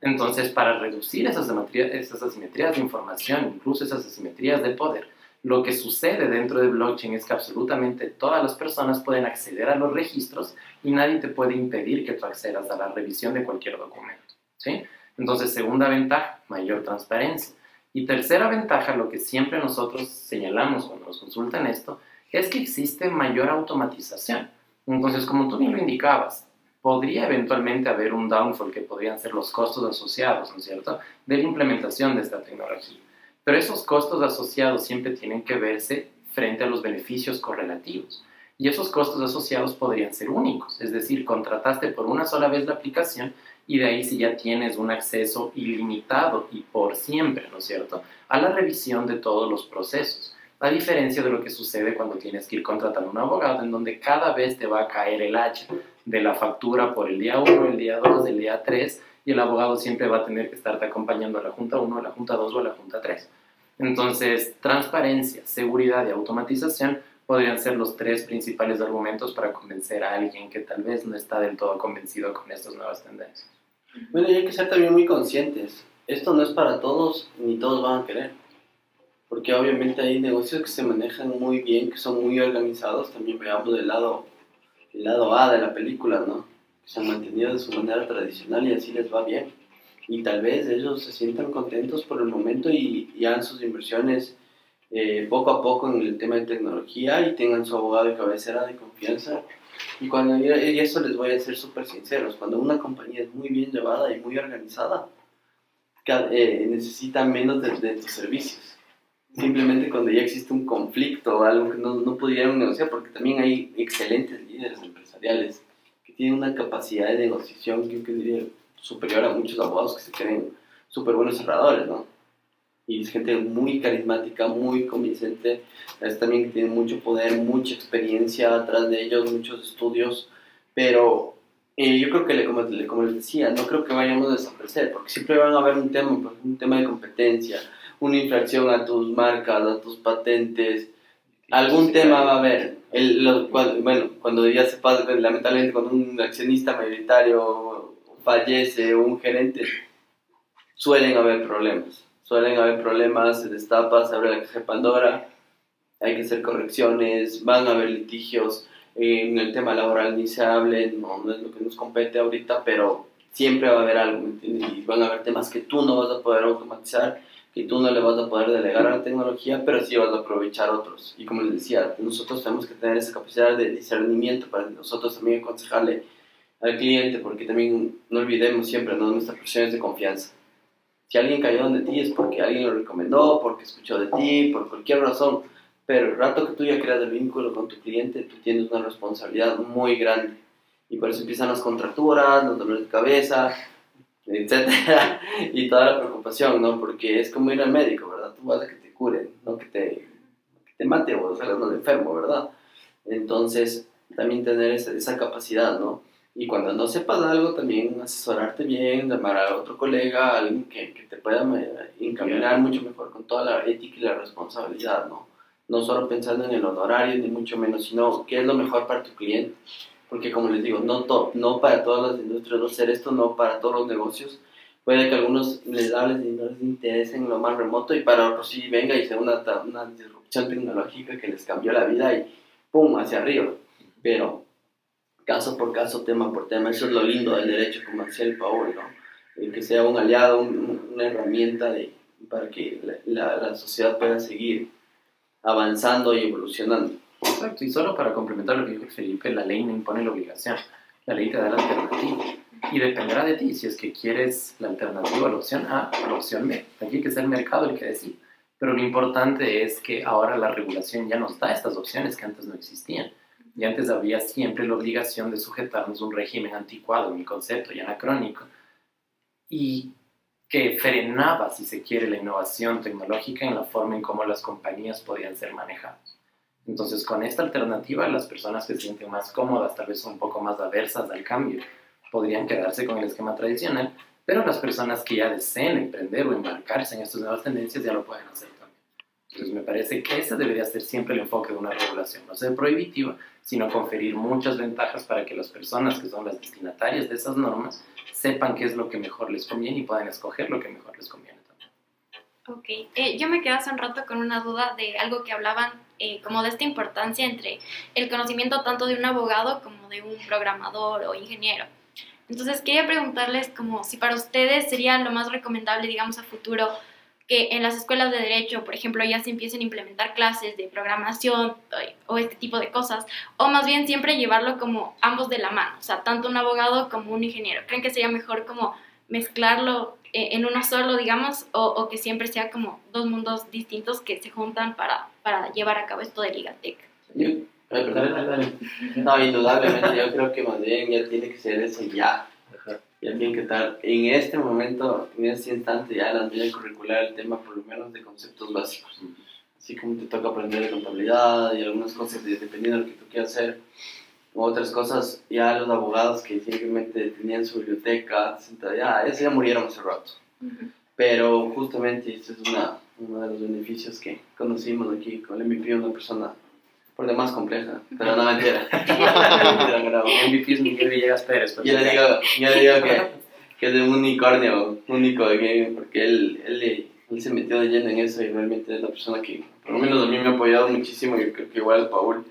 Entonces, para reducir esas, esas asimetrías de información, incluso esas asimetrías de poder, lo que sucede dentro de blockchain es que absolutamente todas las personas pueden acceder a los registros y nadie te puede impedir que tú accedas a la revisión de cualquier documento. ¿sí? Entonces, segunda ventaja, mayor transparencia. Y tercera ventaja, lo que siempre nosotros señalamos cuando nos consultan esto, es que existe mayor automatización. Entonces, como tú bien lo indicabas, podría eventualmente haber un downfall que podrían ser los costos asociados, ¿no es cierto?, de la implementación de esta tecnología. Pero esos costos asociados siempre tienen que verse frente a los beneficios correlativos. Y esos costos asociados podrían ser únicos, es decir, contrataste por una sola vez la aplicación y de ahí si ya tienes un acceso ilimitado y por siempre, ¿no es cierto?, a la revisión de todos los procesos. A diferencia de lo que sucede cuando tienes que ir contratando un abogado, en donde cada vez te va a caer el hacha de la factura por el día 1, el día 2, el día 3, y el abogado siempre va a tener que estarte acompañando a la Junta 1, a la Junta 2 o a la Junta 3. Entonces, transparencia, seguridad y automatización podrían ser los tres principales argumentos para convencer a alguien que tal vez no está del todo convencido con estas nuevas tendencias. Bueno, y hay que ser también muy conscientes. Esto no es para todos, ni todos van a querer. Porque obviamente hay negocios que se manejan muy bien, que son muy organizados. También veamos del lado, el lado A de la película, ¿no? Se han mantenido de su manera tradicional y así les va bien y tal vez ellos se sientan contentos por el momento y, y hagan sus inversiones eh, poco a poco en el tema de tecnología y tengan su abogado de cabecera de confianza. Y, cuando, y eso les voy a ser súper sinceros, cuando una compañía es muy bien llevada y muy organizada, eh, necesita menos de, de, tus servicios. Simplemente cuando ya existe un conflicto o algo que no, no pudieron negociar, porque también hay excelentes líderes empresariales que tienen una capacidad de negociación que yo diría superior a muchos abogados que se creen súper buenos cerradores, ¿no? Y, es gente muy carismática, muy convincente, es también que tiene mucho poder, mucha experiencia atrás de ellos, muchos estudios, pero eh, yo creo que, le, como, como, les decía, no creo que vayamos a desaparecer, porque siempre van a haber un tema, un tema de competencia, una infracción a tus marcas, a tus patentes, algún tema va a haber. El, bueno, cuando ya se pasa, lamentablemente, cuando un accionista mayoritario fallece o un gerente, suelen haber problemas. Suelen haber problemas, se destapa, se abre la caja de Pandora, hay que hacer correcciones, van a haber litigios. En el tema laboral ni se hable, no, no es lo que nos compete ahorita, pero siempre va a haber algo, Y van a haber temas que tú no vas a poder automatizar que tú no le vas a poder delegar a la tecnología, pero sí vas a aprovechar otros. Y como les decía, nosotros tenemos que tener esa capacidad de discernimiento para nosotros también aconsejarle al cliente, porque también no olvidemos siempre, ¿no? nuestra presión es de confianza. Si alguien cayó donde ti es porque alguien lo recomendó, porque escuchó de ti, por cualquier razón, pero el rato que tú ya creas el vínculo con tu cliente, tú tienes una responsabilidad muy grande. Y por eso empiezan las contracturas, los dolores de cabeza, etcétera, y toda la preocupación, ¿no? Porque es como ir al médico, ¿verdad? Tú vas a que te curen, no que te, que te mate o salgas no enfermo, ¿verdad? Entonces, también tener esa, esa, capacidad, ¿no? Y cuando no sepas algo, también asesorarte bien, llamar a otro colega, alguien que, que te pueda encaminar mucho mejor con toda la ética y la responsabilidad, ¿no? No solo pensando en el honorario, ni mucho menos, sino qué es lo mejor para tu cliente porque como les digo, no, no para todas las industrias no hacer esto, no para todos los negocios. Puede que a algunos les hables y no les interese en lo más remoto y para otros sí venga y sea una, una disrupción tecnológica que les cambió la vida y ¡pum! hacia arriba. Pero caso por caso, tema por tema, eso es lo lindo del derecho comercial, Paul, ¿no? El que sea un aliado, una herramienta de, para que la sociedad pueda seguir avanzando y evolucionando. Exacto, y solo para complementar lo que dijo Felipe, la ley no impone la obligación, la ley te da la alternativa. Y dependerá de ti si es que quieres la alternativa, la opción A o la opción B. Aquí que es el mercado el que decide. Pero lo importante es que ahora la regulación ya nos da estas opciones que antes no existían. Y antes había siempre la obligación de sujetarnos a un régimen anticuado, mi concepto y anacrónico, y que frenaba, si se quiere, la innovación tecnológica en la forma en cómo las compañías podían ser manejadas. Entonces, con esta alternativa, las personas que se sienten más cómodas, tal vez un poco más aversas al cambio, podrían quedarse con el esquema tradicional, pero las personas que ya deseen emprender o embarcarse en estas nuevas tendencias ya lo pueden hacer también. Entonces, me parece que ese debería ser siempre el enfoque de una regulación, no ser prohibitiva, sino conferir muchas ventajas para que las personas que son las destinatarias de esas normas sepan qué es lo que mejor les conviene y puedan escoger lo que mejor les conviene. Ok, eh, yo me quedé hace un rato con una duda de algo que hablaban eh, como de esta importancia entre el conocimiento tanto de un abogado como de un programador o ingeniero. Entonces quería preguntarles como si para ustedes sería lo más recomendable, digamos, a futuro, que en las escuelas de derecho, por ejemplo, ya se empiecen a implementar clases de programación o este tipo de cosas, o más bien siempre llevarlo como ambos de la mano, o sea, tanto un abogado como un ingeniero. ¿Creen que sería mejor como mezclarlo en uno solo, digamos, o, que siempre sea como dos mundos distintos que se juntan para, para llevar a cabo esto de Ligatec. No, indudablemente, yo creo que más bien ya tiene que ser eso ya. Ya tiene que estar en este momento, en este instante, ya la medida curricular el tema por lo menos de conceptos básicos. Así como te toca aprender de contabilidad y algunas cosas dependiendo de lo que tú quieras hacer otras cosas, ya los abogados que simplemente tenían su biblioteca, ya, esos ya murieron hace rato. Pero justamente este es una, uno de los beneficios que conocimos aquí con el MVP, una persona por demás compleja, pero no mentira. MVP es Miguel Villegas Pérez. Yo le digo, yo le digo que, que es de un unicornio único de game, porque él, él, él, se metió de lleno en eso y realmente es la persona que, por lo menos a mí me ha apoyado muchísimo y creo que igual Paul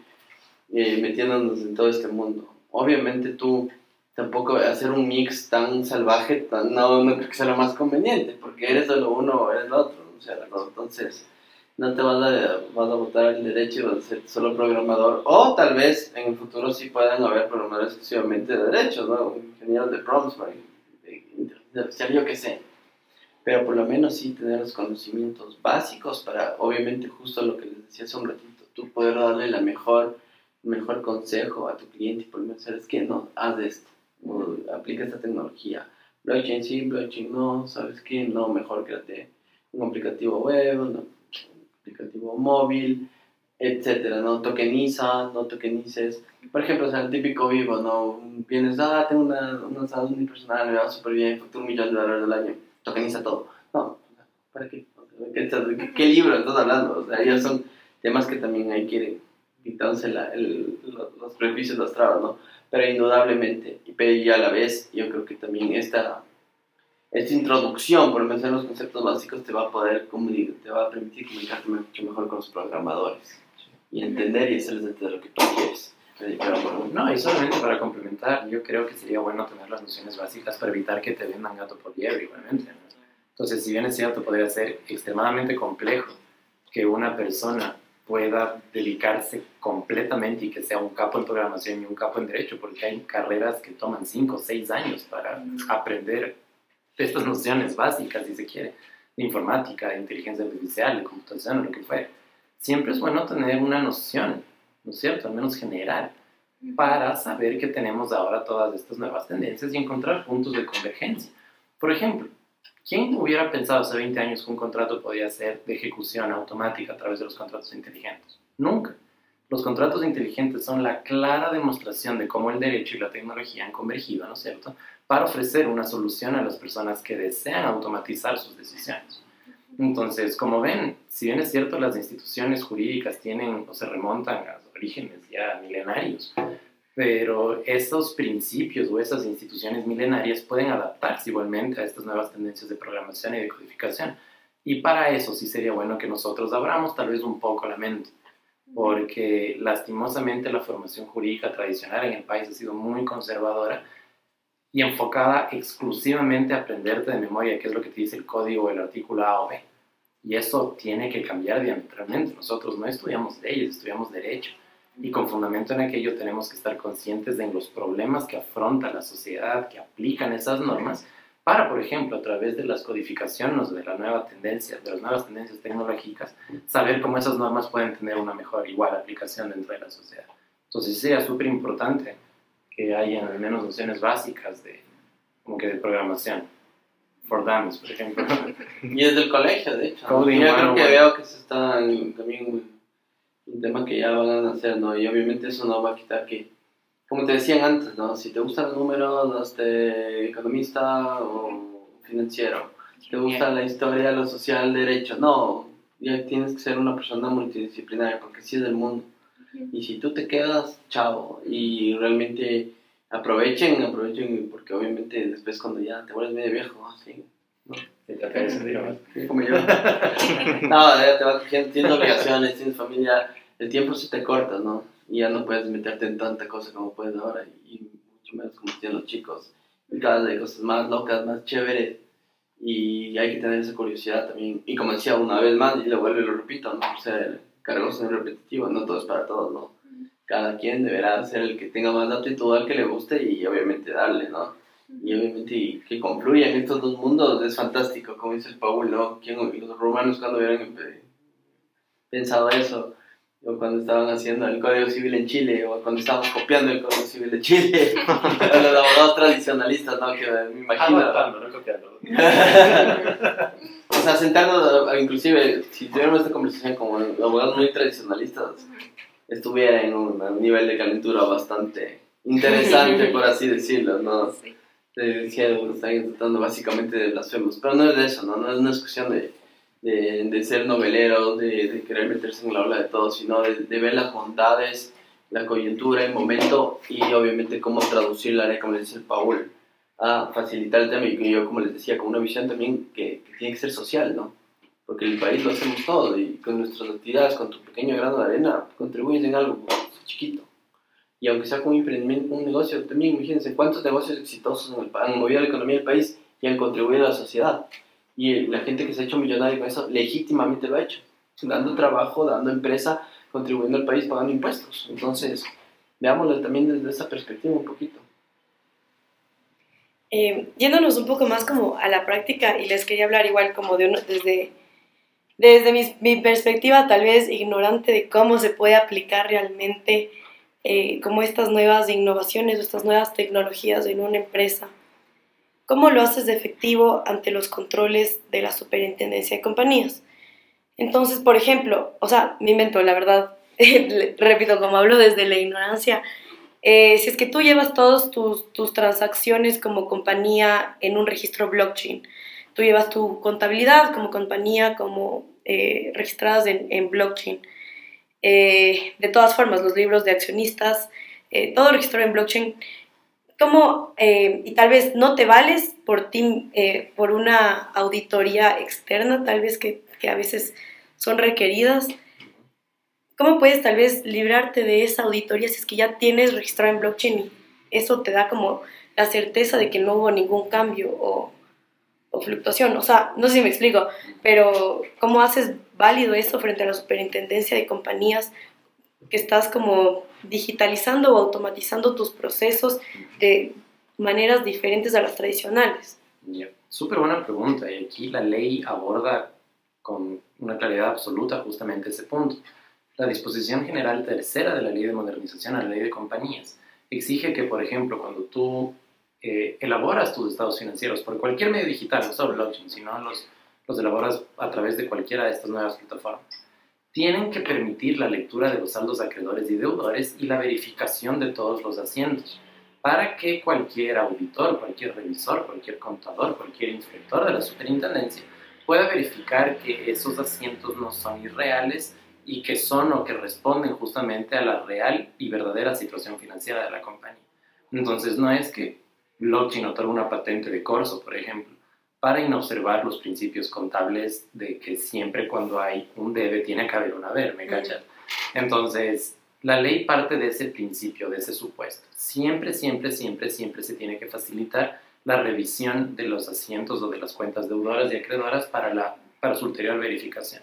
eh, metiéndonos en todo este mundo. Obviamente tú tampoco hacer un mix tan salvaje, tan, no, no creo que sea lo más conveniente, porque eres solo uno o eres el otro. O sea, entonces no te vas a, vas a botar el derecho y vas a ser solo programador. O tal vez en el futuro sí puedan haber programadores exclusivamente de derechos, ¿no? ingenieros de prompts, de, yo que sé. Pero por lo menos sí tener los conocimientos básicos para, obviamente, justo lo que les decía hace un ratito, tú poder darle la mejor mejor consejo a tu cliente por lo menos sabes que no, haz esto, aplica esta tecnología. Blockchain sí, blockchain no, sabes qué, no, mejor créate un aplicativo web, un aplicativo móvil, etcétera, ¿no? Tokeniza, no tokenices. Por ejemplo, o sea, el típico vivo, ¿no? Vienes, ah, tengo una, una salud unipersonal, me va súper bien, un millón de dólares al año, tokeniza todo. No, ¿para qué? ¿Qué, qué, libro estás hablando? O sea, ya son temas que también hay que quitarse la, el, los, prejuicios, las trabas, ¿no? Pero indudablemente, y a la vez, yo creo que también esta, esta introducción, por en los conceptos básicos, te va a poder comunicar, te va a permitir comunicarte mucho mejor con los programadores y entender y hacerles entender lo que tú quieres. No, y solamente para complementar, yo creo que sería bueno tener las nociones básicas para evitar que te vendan gato por liebre, igualmente. ¿no? Entonces, si bien es cierto, podría ser extremadamente complejo que una persona pueda dedicarse completamente y que sea un capo en programación y un capo en derecho, porque hay carreras que toman 5 o 6 años para aprender estas nociones básicas, si se quiere, de informática, de inteligencia artificial, de computación, lo que fuera. Siempre es bueno tener una noción, ¿no es cierto?, al menos general, para saber que tenemos ahora todas estas nuevas tendencias y encontrar puntos de convergencia. Por ejemplo, ¿Quién hubiera pensado hace 20 años que un contrato podía ser de ejecución automática a través de los contratos inteligentes? Nunca. Los contratos inteligentes son la clara demostración de cómo el derecho y la tecnología han convergido, ¿no es cierto?, para ofrecer una solución a las personas que desean automatizar sus decisiones. Entonces, como ven, si bien es cierto, las instituciones jurídicas tienen o se remontan a orígenes ya milenarios, pero esos principios o esas instituciones milenarias pueden adaptarse igualmente a estas nuevas tendencias de programación y de codificación. Y para eso sí sería bueno que nosotros abramos tal vez un poco la mente, porque lastimosamente la formación jurídica tradicional en el país ha sido muy conservadora y enfocada exclusivamente a aprenderte de memoria qué es lo que te dice el código, el artículo A o B. Y eso tiene que cambiar diametralmente. Nosotros no estudiamos leyes, estudiamos derecho y con fundamento en aquello tenemos que estar conscientes de los problemas que afronta la sociedad, que aplican esas normas, para, por ejemplo, a través de las codificaciones de la nueva tendencia, de las nuevas tendencias tecnológicas, saber cómo esas normas pueden tener una mejor, igual aplicación dentro de la sociedad. Entonces sería súper importante que haya al menos nociones básicas de, como que de programación. For Dummies, por ejemplo. Y desde el colegio, de hecho. Coding Yo creo que 101. veo que se están también un tema que ya van a hacer, ¿no? Y obviamente eso no va a quitar que, como te decían antes, ¿no? Si te gustan los números, hazte economista o financiero. Si te gusta la historia, lo social, derecho, no. Ya tienes que ser una persona multidisciplinaria porque sí es del mundo. Y si tú te quedas, chao. Y realmente aprovechen, aprovechen, porque obviamente después cuando ya te vuelves medio viejo, así, Que te acabes de ir, ¿no? como yo. no, ya te vas cogiendo, tienes obligaciones, tienes familia, el tiempo se te corta, ¿no? Y ya no puedes meterte en tanta cosa como puedes ahora, y mucho menos como tienen los chicos. Y cada vez hay cosas más locas, más chéveres, y hay que tener esa curiosidad también. Y como decía una vez más, y lo vuelvo y lo repito, no por ser cargoso ni repetitivo, no todo es para todos, ¿no? Cada quien deberá ser el que tenga más aptitud al que le guste y obviamente darle, ¿no? y obviamente y que confluyan estos dos mundos es fantástico, como dice el Paul, ¿no? ¿Quién- los romanos cuando hubieran pensado eso, o cuando estaban haciendo el Código Civil en Chile, o cuando estábamos copiando el Código Civil de Chile, los abogados tradicionalistas, ¿no? Que me imagino... Adaptando, no copiando. o sea, sentarnos, inclusive, si tuviéramos esta conversación como abogados muy tradicionalistas, estuviera en un, nivel de calentura bastante interesante, por así decirlo, ¿no? Sí. te decía, están tratando básicamente de blasfemos, pero no es de eso, ¿no? No es una cuestión de, de, de ser novelero, de, de querer meterse en la ola de todo, sino de, de ver las bondades, la coyuntura, el momento y obviamente cómo traducir la área, como le dice el Paul, a facilitar el tema y yo, como les decía, con una visión también que, que tiene que ser social, ¿no? Porque el país lo hacemos todo y con nuestras actividades, con tu pequeño grano de arena, contribuyes en algo chiquito. Y aunque sea con un emprendimiento, un negocio, también imagínense cuántos negocios exitosos en el, han movido la economía del país y han contribuido a la sociedad. Y la gente que se ha hecho millonaria con eso, legítimamente lo ha hecho. Dando trabajo, dando empresa, contribuyendo al país, pagando impuestos. Entonces, veámoslo también desde esa perspectiva un poquito. Eh, yéndonos un poco más como a la práctica y les quería hablar igual como de uno, desde, desde mi, mi perspectiva tal vez ignorante de cómo se puede aplicar realmente eh, como estas nuevas innovaciones, estas nuevas tecnologías en una empresa. ¿Cómo lo haces de efectivo ante los controles de la superintendencia de compañías? Entonces, por ejemplo, o sea, me invento, la verdad, repito, como hablo desde la ignorancia, eh, si es que tú llevas todas tus, tus, transacciones como compañía en un registro blockchain, tú llevas tu contabilidad como compañía como eh, registradas en, en blockchain. Eh, de todas formas, los libros de accionistas, todo registrado en blockchain, ¿cómo, y tal vez no te vales por, ti, por una auditoría externa, tal vez que, que a veces son requeridas, ¿Cómo puedes tal vez librarte de esa auditoría si es que ya tienes registrado en blockchain y eso te da como la certeza de que no hubo ningún cambio o, o fluctuación? O sea, no sé si me explico, pero ¿cómo haces válido eso frente a la superintendencia de compañías que estás como digitalizando o automatizando tus procesos de maneras diferentes a las tradicionales? Súper buena pregunta y aquí la ley aborda con una claridad absoluta justamente ese punto. La disposición general tercera de la Ley de Modernización la Ley de Compañías exige que, por ejemplo, cuando tú eh, elaboras tus estados financieros por cualquier medio digital, no solo blockchain, sino los, los elaboras a través de cualquiera de estas nuevas plataformas, tienen que permitir la lectura de los saldos acreedores y deudores y la verificación de todos los asientos para que cualquier auditor, cualquier revisor, cualquier contador, cualquier inspector de la superintendencia pueda verificar que esos asientos no son irreales y que son o que responden justamente a la real y verdadera situación financiera de la compañía. Entonces no es que blockchain otorga una patente de corso, por ejemplo, para inobservar los principios contables de que siempre cuando hay un debe tiene que haber un haber, ¿me cachas? Entonces, la ley parte de ese principio, de ese supuesto. Siempre, siempre, siempre, siempre se tiene que facilitar la revisión de los asientos o de las cuentas deudoras y acreedoras para, la, para su ulterior verificación.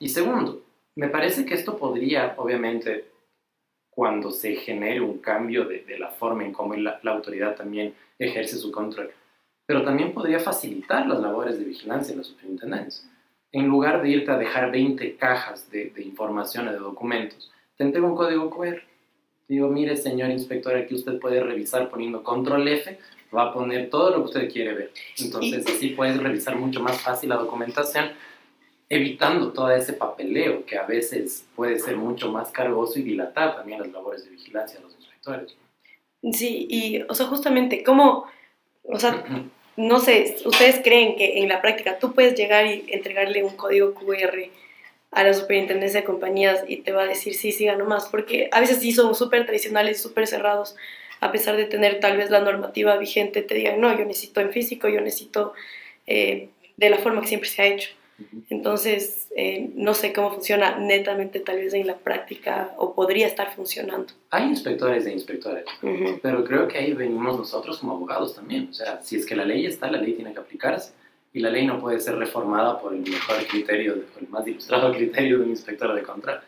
Y segundo, me parece que esto podría, obviamente, cuando se genere un cambio de, la forma en cómo la, autoridad también ejerce su control, pero también podría facilitar las labores de vigilancia de la superintendencia. En lugar de irte a dejar 20 cajas de, de información o de documentos, te entrego un código QR. Digo, mire, señor inspector, aquí usted puede revisar poniendo control F, va a poner todo lo que usted quiere ver. Entonces, así puedes revisar mucho más fácil la documentación evitando todo ese papeleo que a veces puede ser mucho más cargoso y dilatar también las labores de vigilancia de los inspectores. Sí, y, o sea, justamente, ¿cómo, o sea, no sé, ustedes creen que en la práctica tú puedes llegar y entregarle un código QR a la superintendencia de compañías y te va a decir sí, sí, no más, porque a veces sí son súper tradicionales, súper cerrados, a pesar de tener tal vez la normativa vigente, te digan, no, yo necesito en físico, yo necesito eh, de la forma que siempre se ha hecho. Entonces, eh, no sé cómo funciona netamente tal vez en la práctica o podría estar funcionando. Hay inspectores de inspectores, pero creo que ahí venimos nosotros como abogados también. O sea, si es que la ley está, la ley tiene que aplicarse y la ley no puede ser reformada por el mejor criterio, el más ilustrado criterio de un inspector de control.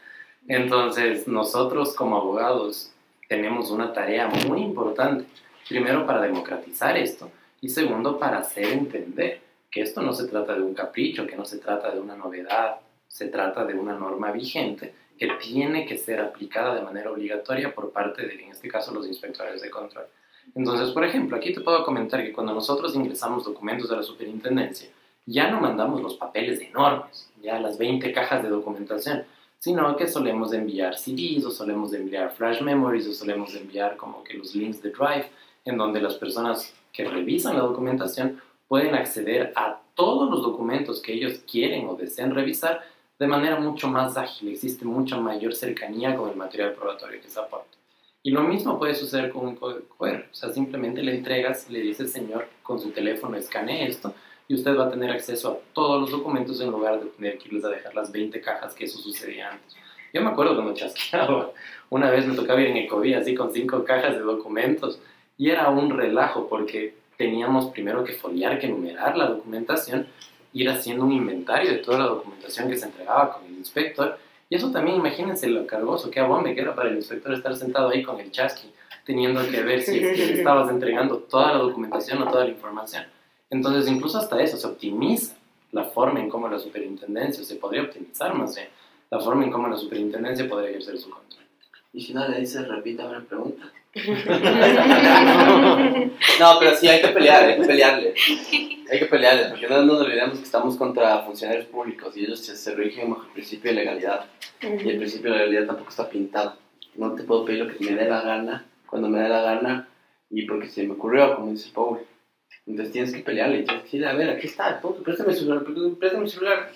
Entonces, nosotros como abogados tenemos una tarea muy importante, primero para democratizar esto y segundo para hacer entender que esto no se trata de un capricho, que no se trata de una novedad, se trata de una norma vigente que tiene que ser aplicada de manera obligatoria por parte de, en este caso, los inspectores de control. Entonces, por ejemplo, aquí te puedo comentar que cuando nosotros ingresamos documentos de la superintendencia, ya no mandamos los papeles enormes, ya las 20 cajas de documentación, sino que solemos enviar CDs o solemos enviar flash memories o solemos enviar como que los links de Drive, en donde las personas que revisan la documentación pueden acceder a todos los documentos que ellos quieren o desean revisar de manera mucho más ágil. Existe mucha mayor cercanía con el material probatorio que se aporta. Y lo mismo puede suceder con un código QR. O sea, simplemente le entregas, le dice, señor, con su teléfono escanee esto y usted va a tener acceso a todos los documentos en lugar de tener que irles a dejar las 20 cajas que eso sucedía antes. Yo me acuerdo cuando chasqueaba. Una vez me tocaba ir en el COVID así con cinco cajas de documentos y era un relajo porque teníamos primero que foliar, que numerar la documentación, ir haciendo un inventario de toda la documentación que se entregaba con el inspector. Y eso también, imagínense lo cargoso, qué abombe que era para el inspector estar sentado ahí con el chasqui, teniendo que ver si estabas entregando toda la documentación o toda la información. Entonces, incluso hasta eso, se optimiza la forma en cómo la superintendencia, se podría optimizar más bien, la forma en cómo la superintendencia podría ejercer su control. Y si no le dices, repita una pregunta. No, pero sí hay que pelear, hay que pelearle. Hay que pelearle, porque no nos olvidemos que estamos contra funcionarios públicos y ellos se, se rigen bajo el principio de legalidad. Y el principio de legalidad tampoco está pintado. No te puedo pedir lo que me dé la gana, cuando me dé la gana, y porque se me ocurrió, como dice Paul. Entonces tienes que pelearle, tienes que decirle, a ver, aquí está, punto, préstame el celular, préstame el celular.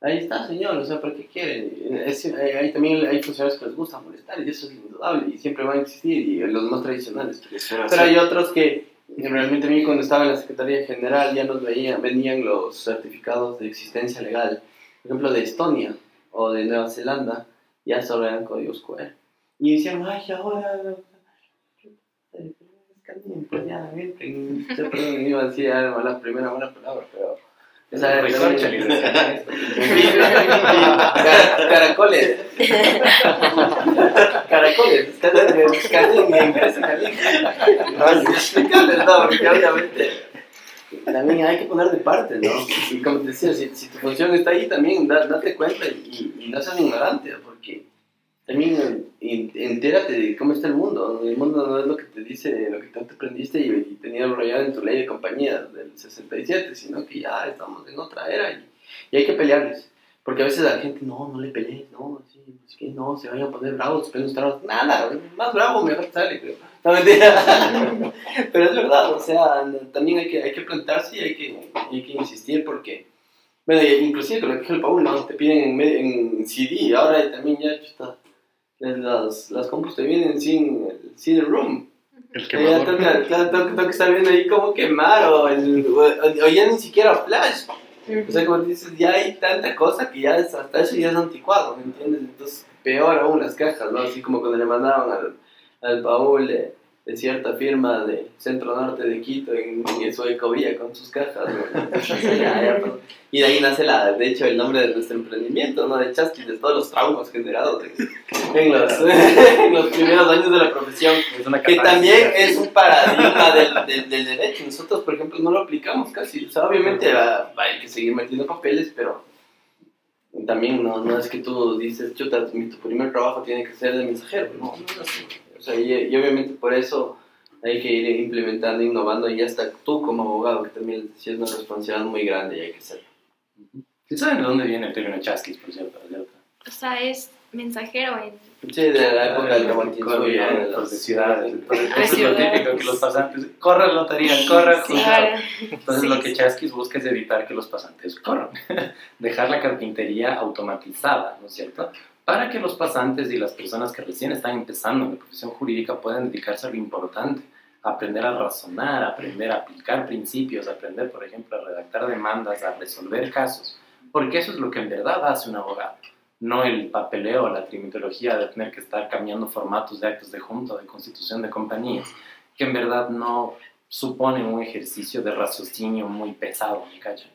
Ahí está, señor, o sea, ¿para qué quiere? Es, hay, hay también hay funcionarios que les gusta molestar y eso es indudable y siempre van a existir y los más tradicionales. Pero hay otros que realmente a mí cuando estaba en la Secretaría General ya nos veían, venían los certificados de existencia legal, por ejemplo de Estonia o de Nueva Zelanda, ya solo eran códigos QR. Y decían, ay, ahora... Pues ya. Yo perdón, iba a decir la primera buena palabra, pero... O sea, Recórchale, Caracoles. Caracoles. Grecia caliente. Explicarles, no, porque obviamente también hay que poner de parte, ¿no? Y como te decía, si, si tu función está ahí, también da- date cuenta y, y no seas ignorante, porque también en- entérate de cómo está el mundo. El mundo no es lo que te dice, lo que te aprendiste y, y tenía enrollado en tu ley de compañía del 67, sino que ya estamos en otra era y, hay que pelearles. Porque a veces la gente, no, no le pelees, no, sí, es que no, se vayan a poner bravos, ponen bravos. Nada, más bravo mejor sale, pero no mentira. pero es verdad, o sea, también hay que, hay que plantarse y hay que, hay que insistir porque, bueno, inclusive con lo que dijo el Paul, ¿no? Te piden en, en CD, ahora también ya, chuta, las, las compus te vienen sin el CD-ROOM. El quemador. tengo, que- claro, tengo, tengo que estar viendo ahí cómo quemar o, el, o, o ya ni siquiera flash. O sea, como dices, ya hay tanta cosa que ya es, hasta eso ya es anticuado, ¿me entiendes? Entonces, peor aún las cajas, ¿no? Así como cuando le mandaban al, al Paul de, de cierta firma de Centro Norte de Quito en, en su ecovía con sus cajas, pues, y de ahí nace, la, de hecho, el nombre de nuestro emprendimiento, ¿no? De Chasquis, de todos los traumas generados en, en los, en los primeros años de la profesión que también es un paradigma del, del, del derecho. Nosotros, por ejemplo, no lo aplicamos casi. O sea, obviamente ah, hay que seguir metiendo papeles, pero también no, no es que tú dices, chuta, mi- tu primer trabajo tiene que ser de mensajero. No, no es así. Sea, y, y obviamente por eso hay que ir implementando, innovando, y hasta tú como abogado, que también sí es una responsabilidad muy grande y hay que hacerlo. ¿Sí saben de dónde viene el término chasquis, por cierto? O sea, es mensajero en... Sí, de la época del romanticismo. De de ciudades. Eso es lo típico que los pasantes corran lotería, corran Sí, claro. Entonces Sí, lo que. Chasquis busca es evitar que los pasantes corran, dejar la carpintería automatizada, ¿no es cierto? Para que los pasantes y las personas que recién están empezando en la profesión jurídica puedan dedicarse a lo importante, aprender a razonar, aprender a aplicar principios, aprender, por ejemplo, a redactar demandas, a resolver casos, porque eso es lo que en verdad hace un abogado, no el papeleo, la trimitología de tener que estar cambiando formatos de actos de junta, de constitución de compañías, que en verdad no suponen un ejercicio de raciocinio muy pesado, ¿me cachan?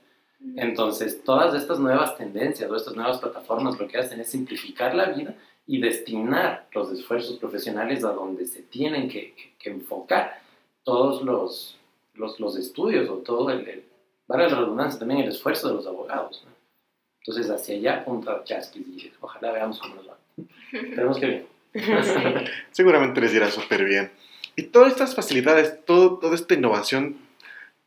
Entonces, todas estas nuevas tendencias o estas nuevas plataformas lo que hacen es simplificar la vida y destinar los esfuerzos profesionales a donde se tienen que, que- que enfocar todos los, los, los estudios o todo el, el, para la redundancia, también el esfuerzo de los abogados. ¿no? Entonces, hacia allá apunta Chasquis y ojalá veamos cómo nos va. Esperemos que bien. Seguramente les irá súper bien. Y todas estas facilidades, todo, toda esta innovación,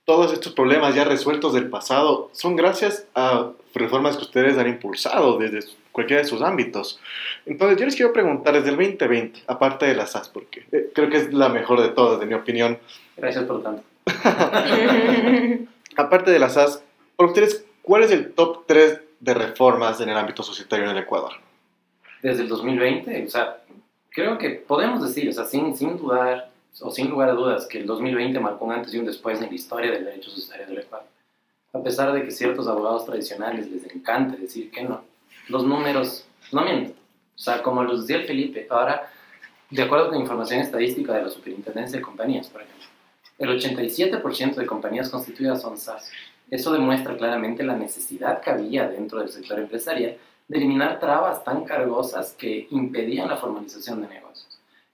todos estos problemas ya resueltos del pasado, son gracias a reformas que ustedes han impulsado desde cualquiera de sus ámbitos. Entonces, yo les quiero preguntar desde el 2020, aparte de la SAS, porque eh, creo que es la mejor de todas, de mi opinión. Gracias por tanto. Aparte de la SAS, para ustedes, ¿cuál es el top 3 de reformas en el ámbito societario en el Ecuador? desde el 2020, o sea, creo que podemos decir, o sea, sin, sin dudar o sin lugar a dudas, que el 2020 marcó un antes y un después en la historia del derecho societario del Ecuador. A pesar de que ciertos abogados tradicionales les encante decir que no, los números no mienten. O sea, como los decía el Felipe, ahora, de acuerdo con información estadística de la Superintendencia de Compañías, por ejemplo, el 87% de compañías constituidas son SAS. Eso demuestra claramente la necesidad que había dentro del sector empresarial de eliminar trabas tan cargosas que impedían la formalización de negocios.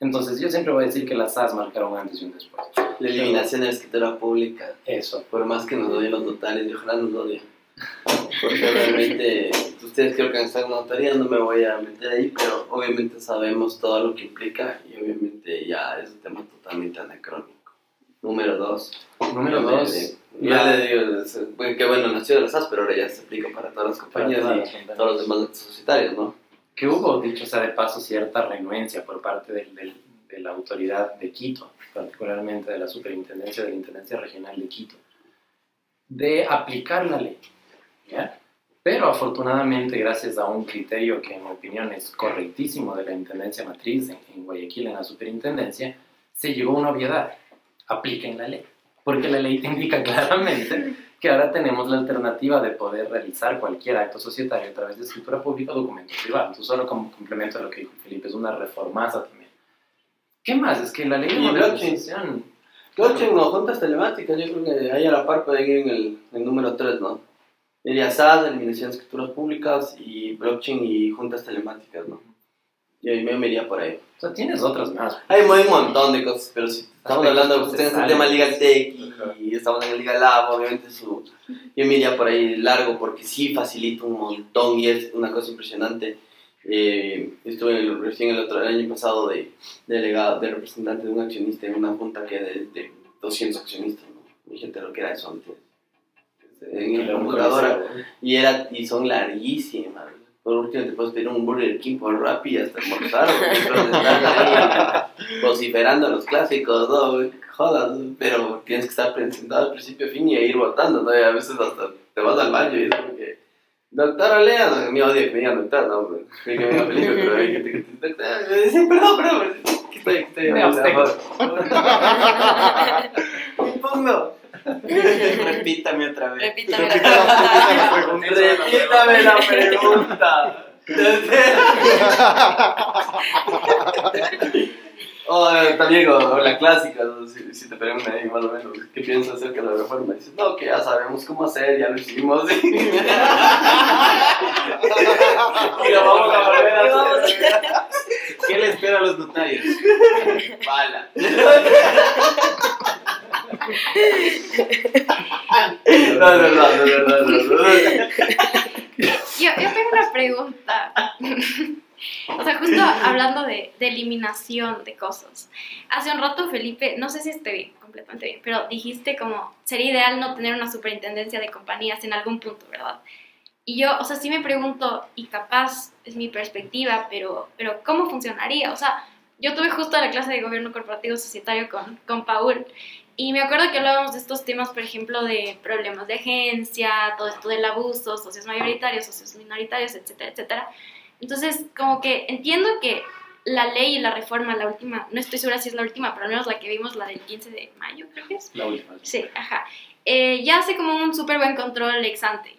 Entonces yo siempre voy a decir que las SAS marcaron antes y un después. La eliminación de la escritura pública. Eso. Por más que nos odien los notarios, y ojalá nos odien. Porque realmente ustedes creo que están notaría, no me voy a meter ahí, pero obviamente sabemos todo lo que implica y obviamente ya es un tema totalmente anacrónico. Número dos. Número dos. Ya le digo, es- bueno, que bueno, nació de las SAS, pero ahora ya se aplica para todas las compañías todas y todos los demás societarios, ¿no? Que hubo, dicho sea de paso, cierta renuencia por parte del- del- de la autoridad de Quito, particularmente de la Superintendencia de la Intendencia Regional de Quito, de aplicar la ley. ¿ya? Pero afortunadamente, gracias a un criterio que en mi opinión es correctísimo de la Intendencia Matriz en, en Guayaquil, en la Superintendencia, se llegó a una obviedad. Apliquen la ley. Porque la ley te indica claramente que ahora tenemos la alternativa de poder realizar cualquier acto societario a través de escritura pública o documento privado. Entonces, solo como complemento a lo que dijo Felipe, es una reformaza también. ¿Qué más? Es que la ley de modernización... Blockchain o juntas telemáticas, yo creo que ahí a la par pueden ir en el, el número 3, ¿no? Diría SAS, eliminación de escrituras públicas y blockchain y juntas telemáticas, ¿no? Yo me iría por ahí. O sea, tienes otras más. Hay un montón de cosas, pero si estamos hablando de ustedes en el procesales. tema Legal Tech y, y estamos en el Legal Lab, obviamente su, yo me iría por ahí largo porque sí facilita un montón y es una cosa impresionante. Eh, estuve el- recién el otro el año pasado de delegado, de representante de un accionista en una junta que de, de 200 accionistas, ¿no? Mi gente lo que era eso antes. En la computadora. Y, era, y son larguísimas. Por último, te puedes pedir un Burger King por Rappi hasta almorzar. güey, vociferando los clásicos, ¿no? güey, Jodas, pero tienes que estar presentado al principio a fin y ir votando, ¿no? Y a veces hasta te vas al baño y es como que. Doctora Lea, no, mi odio que me digan doctor, no, güey. Que me digan Felipe, pero hay gente que te doctora, me dicen, perdón, perdón, que estoy, que estoy Me hablando, Me impugno. Repítame otra vez. Repítame la Repítame pregunta. la pregunta. Repítame la pregunta. O también o, o la clásica, ¿no? si, si te preguntan ahí más o menos qué piensas acerca de la reforma, dices, no, que ya sabemos cómo hacer, ya lo hicimos. y lo vamos a volver a hacer. ¿Qué le espera a los notarios? Bala. No, no, no, no, no, no, no. Yo, yo tengo una pregunta. O sea, justo hablando de, de eliminación de cosas. Hace un rato, Felipe, no sé si estoy completamente bien, pero dijiste como sería ideal no tener una superintendencia de compañías en algún punto, ¿verdad? Y yo, o sea, sí me pregunto, y capaz es mi perspectiva, pero, pero ¿cómo funcionaría? O sea, yo tuve justo la clase de gobierno corporativo societario con, con Paul, y me acuerdo que hablábamos de estos temas, por ejemplo, de problemas de agencia, todo esto del abuso, socios mayoritarios, socios minoritarios, etcétera, etcétera. Entonces, como que entiendo que la ley y la reforma, la última, no estoy segura si es la última, pero al menos la que vimos, la del 15 de mayo, creo que es. La última. Sí, ajá. Eh, ya hace como un súper buen control ex ante.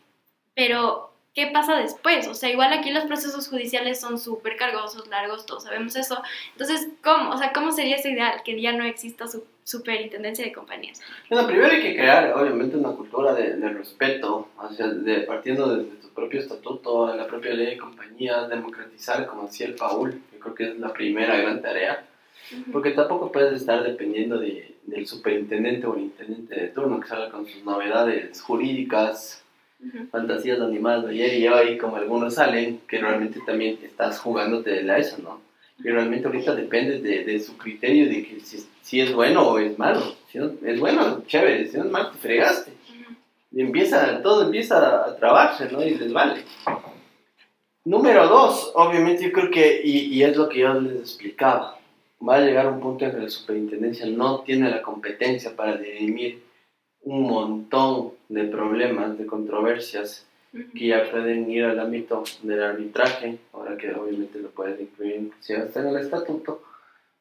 Pero, ¿qué pasa después? O sea, igual aquí los procesos judiciales son súper cargosos, largos, todos sabemos eso. Entonces, ¿cómo? O sea, ¿cómo sería ese ideal? Que ya no exista su superintendencia de compañías. Bueno, primero hay que crear, obviamente, una cultura de, de respeto, hacia, de, partiendo desde tu propio estatuto, la propia ley de compañías, democratizar, como decía el Paul, yo creo que es la primera gran tarea, porque tampoco puedes estar dependiendo de, del superintendente o el intendente de turno que salga con sus novedades jurídicas, Ujú. fantasías animadas de ayer y hoy, como algunos salen, que realmente también estás jugándote de la eso, ¿no? Y realmente ahorita depende de, de su criterio de que si, si es bueno o es malo. Si no- es bueno, chévere, si no es malo, te fregaste. Y empieza, todo empieza a trabarse, ¿no? Y les vale. Número dos, obviamente yo creo que, y, y es lo que yo les explicaba, va a llegar un punto en que la superintendencia no tiene la competencia para dirimir un montón de problemas, de controversias. Que ya pueden ir al ámbito del arbitraje, ahora que obviamente lo pueden incluir inclusive hasta en el estatuto,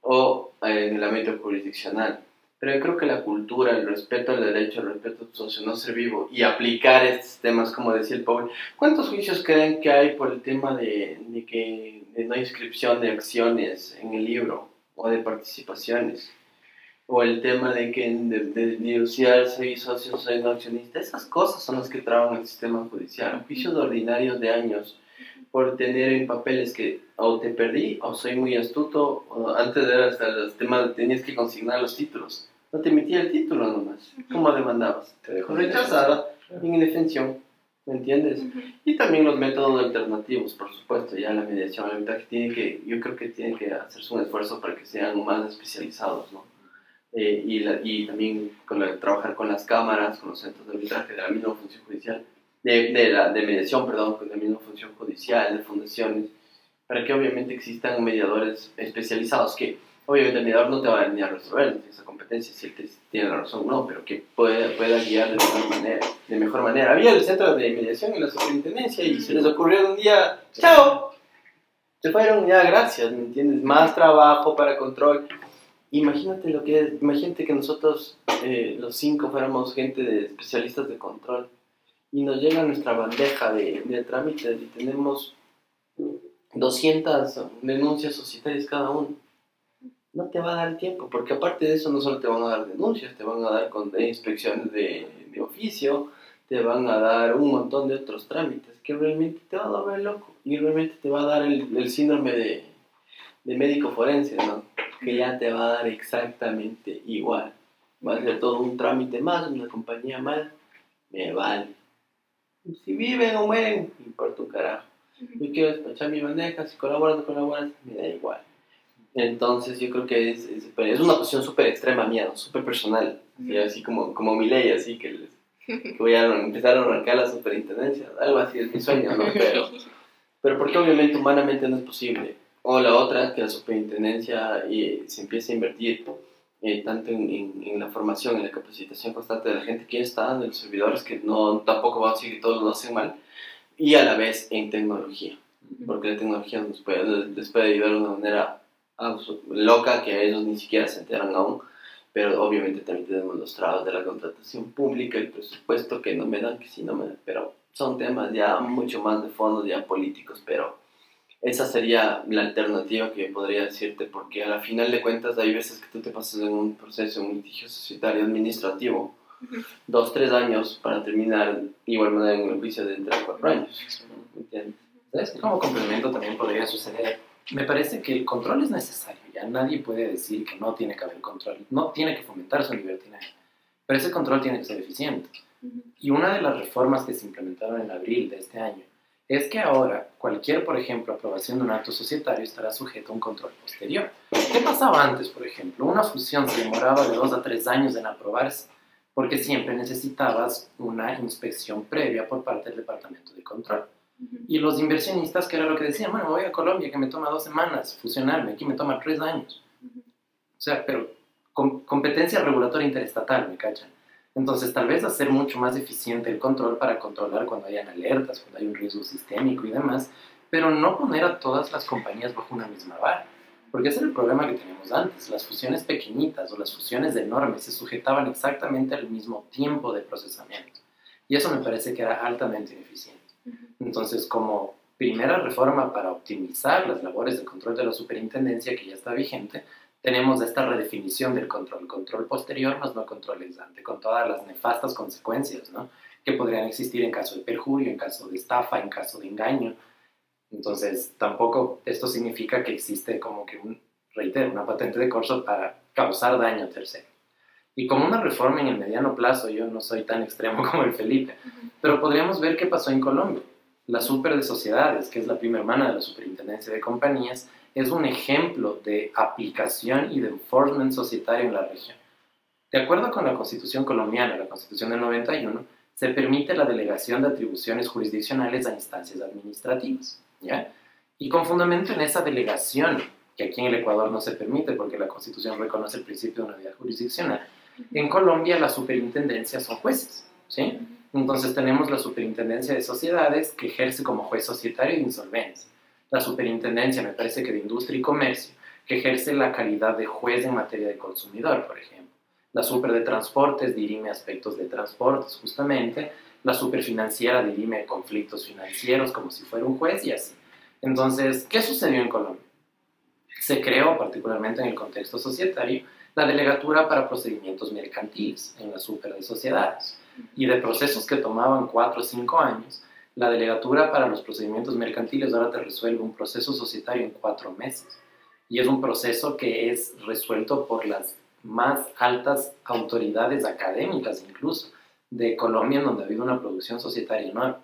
o eh, en el ámbito jurisdiccional. Pero yo creo que la cultura, el respeto al derecho, el respeto socio, no ser vivo y aplicar estos temas, como decía el Paul, ¿cuántos juicios creen que hay por el tema de, de que de no inscripción de acciones en el libro o de participaciones? O el tema de que de, de divorciarse y socios soy no accionista, esas cosas son las que traban el sistema judicial. Juicios ordinarios de años por tener en papeles que o te perdí o soy muy astuto, o antes era hasta los temas tenías que consignar los títulos. No te emitía el título nomás. ¿Cómo demandabas? Te dejo Rechazada, en indefensión. ¿Me entiendes? Ujú. Y también los métodos alternativos, por supuesto, ya la mediación, la verdad que tiene que, yo creo que tiene que hacerse un esfuerzo para que sean más especializados, ¿no? Eh, y, la- y también con la- trabajar con las cámaras, con los centros de arbitraje de la misma función judicial, de, la, de mediación, perdón, con la misma función judicial, de fundaciones, para que obviamente existan mediadores especializados que obviamente el mediador no te va a venir a resolver, esa competencia, si él tiene la razón o no, pero que pueda, pueda guiar de mejor manera. De mejor manera. Había el centro de mediación en la superintendencia y se les ocurrió un día, ¡chao! Se fueron, ya, gracias, ¿me entiendes? Más trabajo para control. Imagínate lo que es, imagínate que nosotros, eh, los cinco, fuéramos gente de especialistas de control y nos llega nuestra bandeja de, de trámites y tenemos 200 denuncias societarias cada uno. No te va a dar tiempo, porque aparte de eso no solo te van a dar denuncias, te van a dar con de inspecciones de, de oficio, te van a dar un montón de otros trámites que realmente te va a volver loco y realmente te va a dar el, el síndrome de, de médico forense, ¿no? Que ya te va a dar exactamente igual. Va a ser todo un trámite más, una compañía más, me vale. Si viven o mueren, me importa un carajo. Yo quiero despachar mi bandeja, si colaboras o no colaboras, me da igual. Entonces yo creo que es, es, es una posición súper extrema mía, ¿no? súper personal, así, así como, como mi ley, así que, les- que voy a empezar a arrancar la superintendencia, algo así es mi sueño, ¿no? Pero, pero porque obviamente humanamente no es posible. O la otra, que la superintendencia eh, se empiece a invertir eh, tanto en, en, en la formación, en la capacitación constante de la gente que ya está, de los servidores, que no tampoco va a decir que todos lo hacen mal, y a la vez en tecnología. Porque la tecnología nos puede, les puede ayudar de una manera loca que ellos ni siquiera se enteran aún, pero obviamente también tenemos los trabas de la contratación pública, el presupuesto que no me dan, que si no me dan, pero son temas ya mucho más de fondo, ya políticos, pero esa sería la alternativa que yo podría decirte, porque a la final de cuentas hay veces que tú te pasas en un proceso, un litigio societario administrativo, dos, tres años para terminar igual manera en un juicio de entre cuatro años, ¿me entiendes? ¿Sabes? Como complemento también podría suceder. Me parece que el control es necesario. Ya nadie puede decir que no tiene que haber control. No tiene que fomentar su libertinaje. Pero ese control tiene que ser eficiente. Y una de las reformas que se implementaron en abril de este año es que ahora cualquier, por ejemplo, aprobación de un acto societario estará sujeto a un control posterior. ¿Qué pasaba antes, por ejemplo? Una fusión se demoraba de dos a tres años en aprobarse porque siempre necesitabas una inspección previa por parte del Departamento de Control. Y los inversionistas, que era lo que decían, bueno, voy a Colombia, que me toma dos semanas fusionarme, aquí me toma tres años. O sea, pero com- competencia regulatoria interestatal, ¿me cachan? Entonces, tal vez hacer mucho más eficiente el control para controlar cuando hayan alertas, cuando hay un riesgo sistémico y demás, pero no poner a todas las compañías bajo una misma vara. Porque ese era el problema que teníamos antes. Las fusiones pequeñitas o las fusiones enormes se sujetaban exactamente al mismo tiempo de procesamiento. Y eso me parece que era altamente ineficiente. Entonces, como primera reforma para optimizar las labores de control de la superintendencia que ya está vigente, tenemos esta redefinición del control, control posterior más no control ex ante, con todas las nefastas consecuencias ¿no? que podrían existir en caso de perjurio, en caso de estafa, en caso de engaño. Entonces, tampoco esto significa que existe como que, un, reitero, una patente de corso para causar daño a tercero. Y como una reforma en el mediano plazo, yo no soy tan extremo como el Felipe, pero podríamos ver qué pasó en Colombia. La Super de Sociedades, que es la prima hermana de la Superintendencia de Compañías, es un ejemplo de aplicación y de enforcement societario en la región. De acuerdo con la Constitución colombiana, la Constitución del 91, se permite la delegación de atribuciones jurisdiccionales a instancias administrativas. ¿ya? Y con fundamento en esa delegación, que aquí en el Ecuador no se permite porque la Constitución reconoce el principio de unidad jurisdiccional, en Colombia las superintendencias son jueces. ¿sí? Entonces tenemos la Superintendencia de Sociedades que ejerce como juez societario de insolvencia. La Superintendencia, me parece que de Industria y Comercio, que ejerce la calidad de juez en materia de consumidor, por ejemplo. La Super de Transportes dirime aspectos de transportes, justamente. La Superfinanciera dirime conflictos financieros como si fuera un juez y así. Entonces, ¿qué sucedió en Colombia? Se creó, particularmente en el contexto societario, la Delegatura para Procedimientos Mercantiles en la Super de Sociedades y de procesos que tomaban cuatro o cinco años, la delegatura para los procedimientos mercantiles ahora te resuelve un proceso societario en cuatro meses. Y es un proceso que es resuelto por las más altas autoridades académicas incluso de Colombia, en donde ha habido una producción societaria enorme.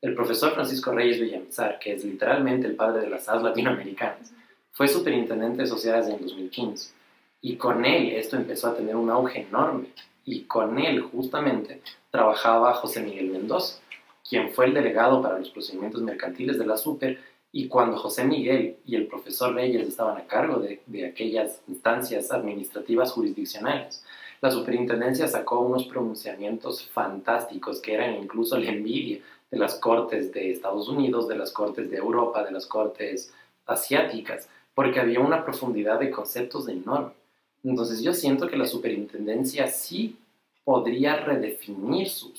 El profesor Francisco Reyes Villamizar, que es literalmente el padre de las AS latinoamericanas, fue superintendente de sociedades en 2015. Y con él esto empezó a tener un auge enorme. Y con él justamente trabajaba José Miguel Mendoza, quien fue el delegado para los procedimientos mercantiles de la Super. Y cuando José Miguel y el profesor Reyes estaban a cargo de, aquellas instancias administrativas jurisdiccionales, la superintendencia sacó unos pronunciamientos fantásticos que eran incluso la envidia de las cortes de Estados Unidos, de las cortes de Europa, de las cortes asiáticas, porque había una profundidad de conceptos enorme. Entonces yo siento que la superintendencia sí podría redefinir su,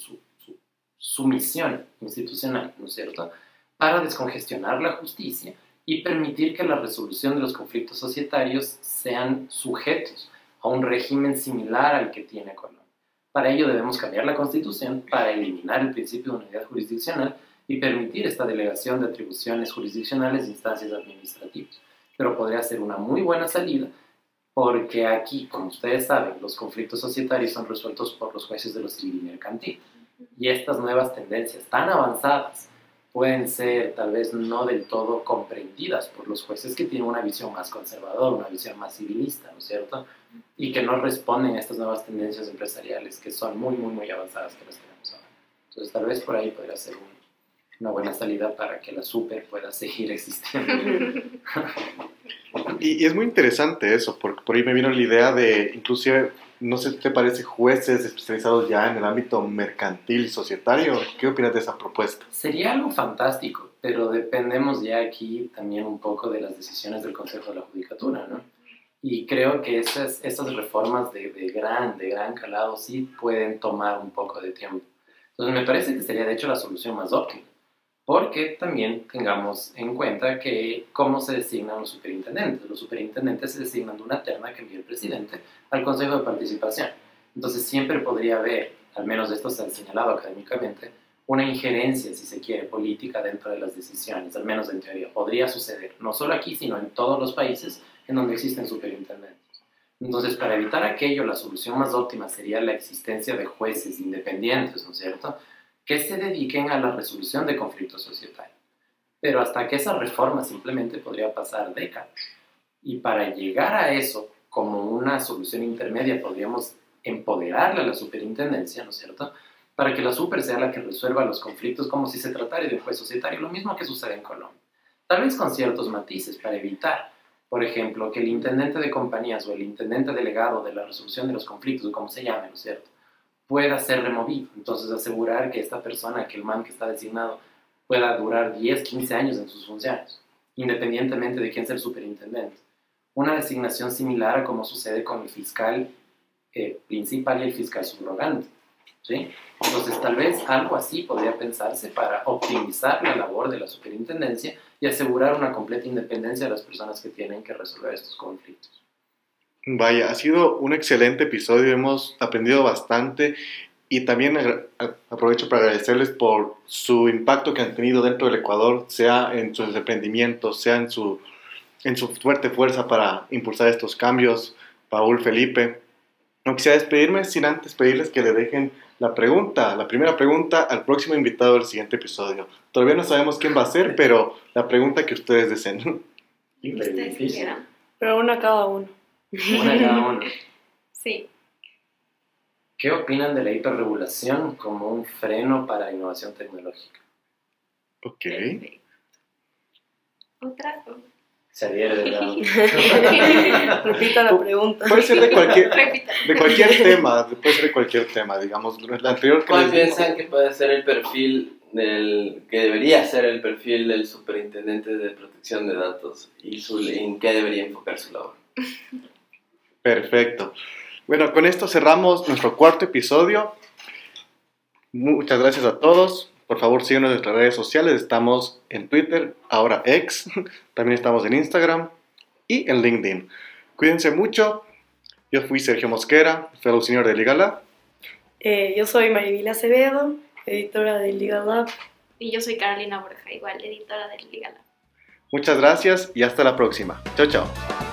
su, misión institucional, ¿no es cierto?, para descongestionar la justicia y permitir que la resolución de los conflictos societarios sean sujetos a un régimen similar al que tiene Colombia. Para ello debemos cambiar la constitución para eliminar el principio de unidad jurisdiccional y permitir esta delegación de atribuciones jurisdiccionales de instancias administrativas. Pero podría ser una muy buena salida porque aquí, como ustedes saben, los conflictos societarios son resueltos por los jueces de los civil y mercantil. Y estas nuevas tendencias tan avanzadas pueden ser tal vez no del todo comprendidas por los jueces que tienen una visión más conservadora, una visión más civilista, ¿no es cierto? Y que no responden a estas nuevas tendencias empresariales que son muy, muy, muy avanzadas que las tenemos ahora. Entonces tal vez por ahí podría ser una buena salida para que la super pueda seguir existiendo. Y, es muy interesante eso, porque por ahí me vino la idea de, inclusive, no sé, ¿te parece jueces especializados ya en el ámbito mercantil y societario? ¿Qué opinas de esa propuesta? Sería algo fantástico, pero dependemos ya aquí también un poco de las decisiones del Consejo de la Judicatura, ¿no? Y creo que esas, esas reformas de, de gran, de gran calado sí pueden tomar un poco de tiempo. Entonces me parece que sería de hecho la solución más óptima porque también tengamos en cuenta que cómo se designan los superintendentes. Los superintendentes se designan de una terna que envía el presidente al Consejo de Participación. Entonces siempre podría haber, al menos esto se ha señalado académicamente, una injerencia, si se quiere, política dentro de las decisiones, al menos en teoría. Podría suceder, no solo aquí, sino en todos los países en donde existen superintendentes. Entonces, para evitar aquello, la solución más óptima sería la existencia de jueces independientes, ¿no es cierto?, que se dediquen a la resolución de conflictos societarios. Pero hasta que esa reforma simplemente podría pasar décadas. Y para llegar a eso, como una solución intermedia, podríamos empoderarle a la superintendencia, ¿no es cierto? Para que la super sea la que resuelva los conflictos como si se tratara de un juez societario, lo mismo que sucede en Colombia. Tal vez con ciertos matices para evitar, por ejemplo, que el intendente de compañías o el intendente delegado de la resolución de los conflictos, o como se llame, ¿no es cierto? Pueda ser removido. Entonces asegurar que esta persona, que el man que está designado, pueda durar 10, 15 años en sus funciones, independientemente de quién sea el superintendente. Una designación similar a como sucede con el fiscal eh, principal y el fiscal subrogante. ¿sí? Entonces tal vez algo así podría pensarse para optimizar la labor de la superintendencia y asegurar una completa independencia de las personas que tienen que resolver estos conflictos. Vaya, ha sido un excelente episodio, hemos aprendido bastante y también aprovecho para agradecerles por su impacto que han tenido dentro del Ecuador, sea en sus emprendimientos, sea en su, en su fuerte fuerza para impulsar estos cambios. Paul, Felipe, no quisiera despedirme sin antes pedirles que le dejen la pregunta, la primera pregunta al próximo invitado del siguiente episodio. Todavía no sabemos quién va a ser, pero la pregunta que ustedes deseen. Pero una cada uno. Una cada uno. Sí. ¿Qué opinan de la hiperregulación como un freno para la innovación tecnológica? Ok. Otra. Se adhiere de. Repita la pregunta. Puede ser de cualquier, de cualquier tema, puede ser de cualquier tema, digamos. La anterior que ¿Cuál les- piensan que puede ser el perfil del que debería ser el perfil del superintendente de protección de datos y su, en qué debería enfocar su labor? Perfecto. Bueno, con esto cerramos nuestro cuarto episodio. Muchas gracias a todos. Por favor, síguenos en nuestras redes sociales. Estamos en Twitter, ahora X. También estamos en Instagram y en LinkedIn. Cuídense mucho. Yo fui Sergio Mosquera, fellow señor de Ligala. Eh, yo soy Marivila Acevedo, editora de Legal Lab. Y yo soy Carolina Borja, igual editora del Liga Lab. Muchas gracias y hasta la próxima. Chao, chao.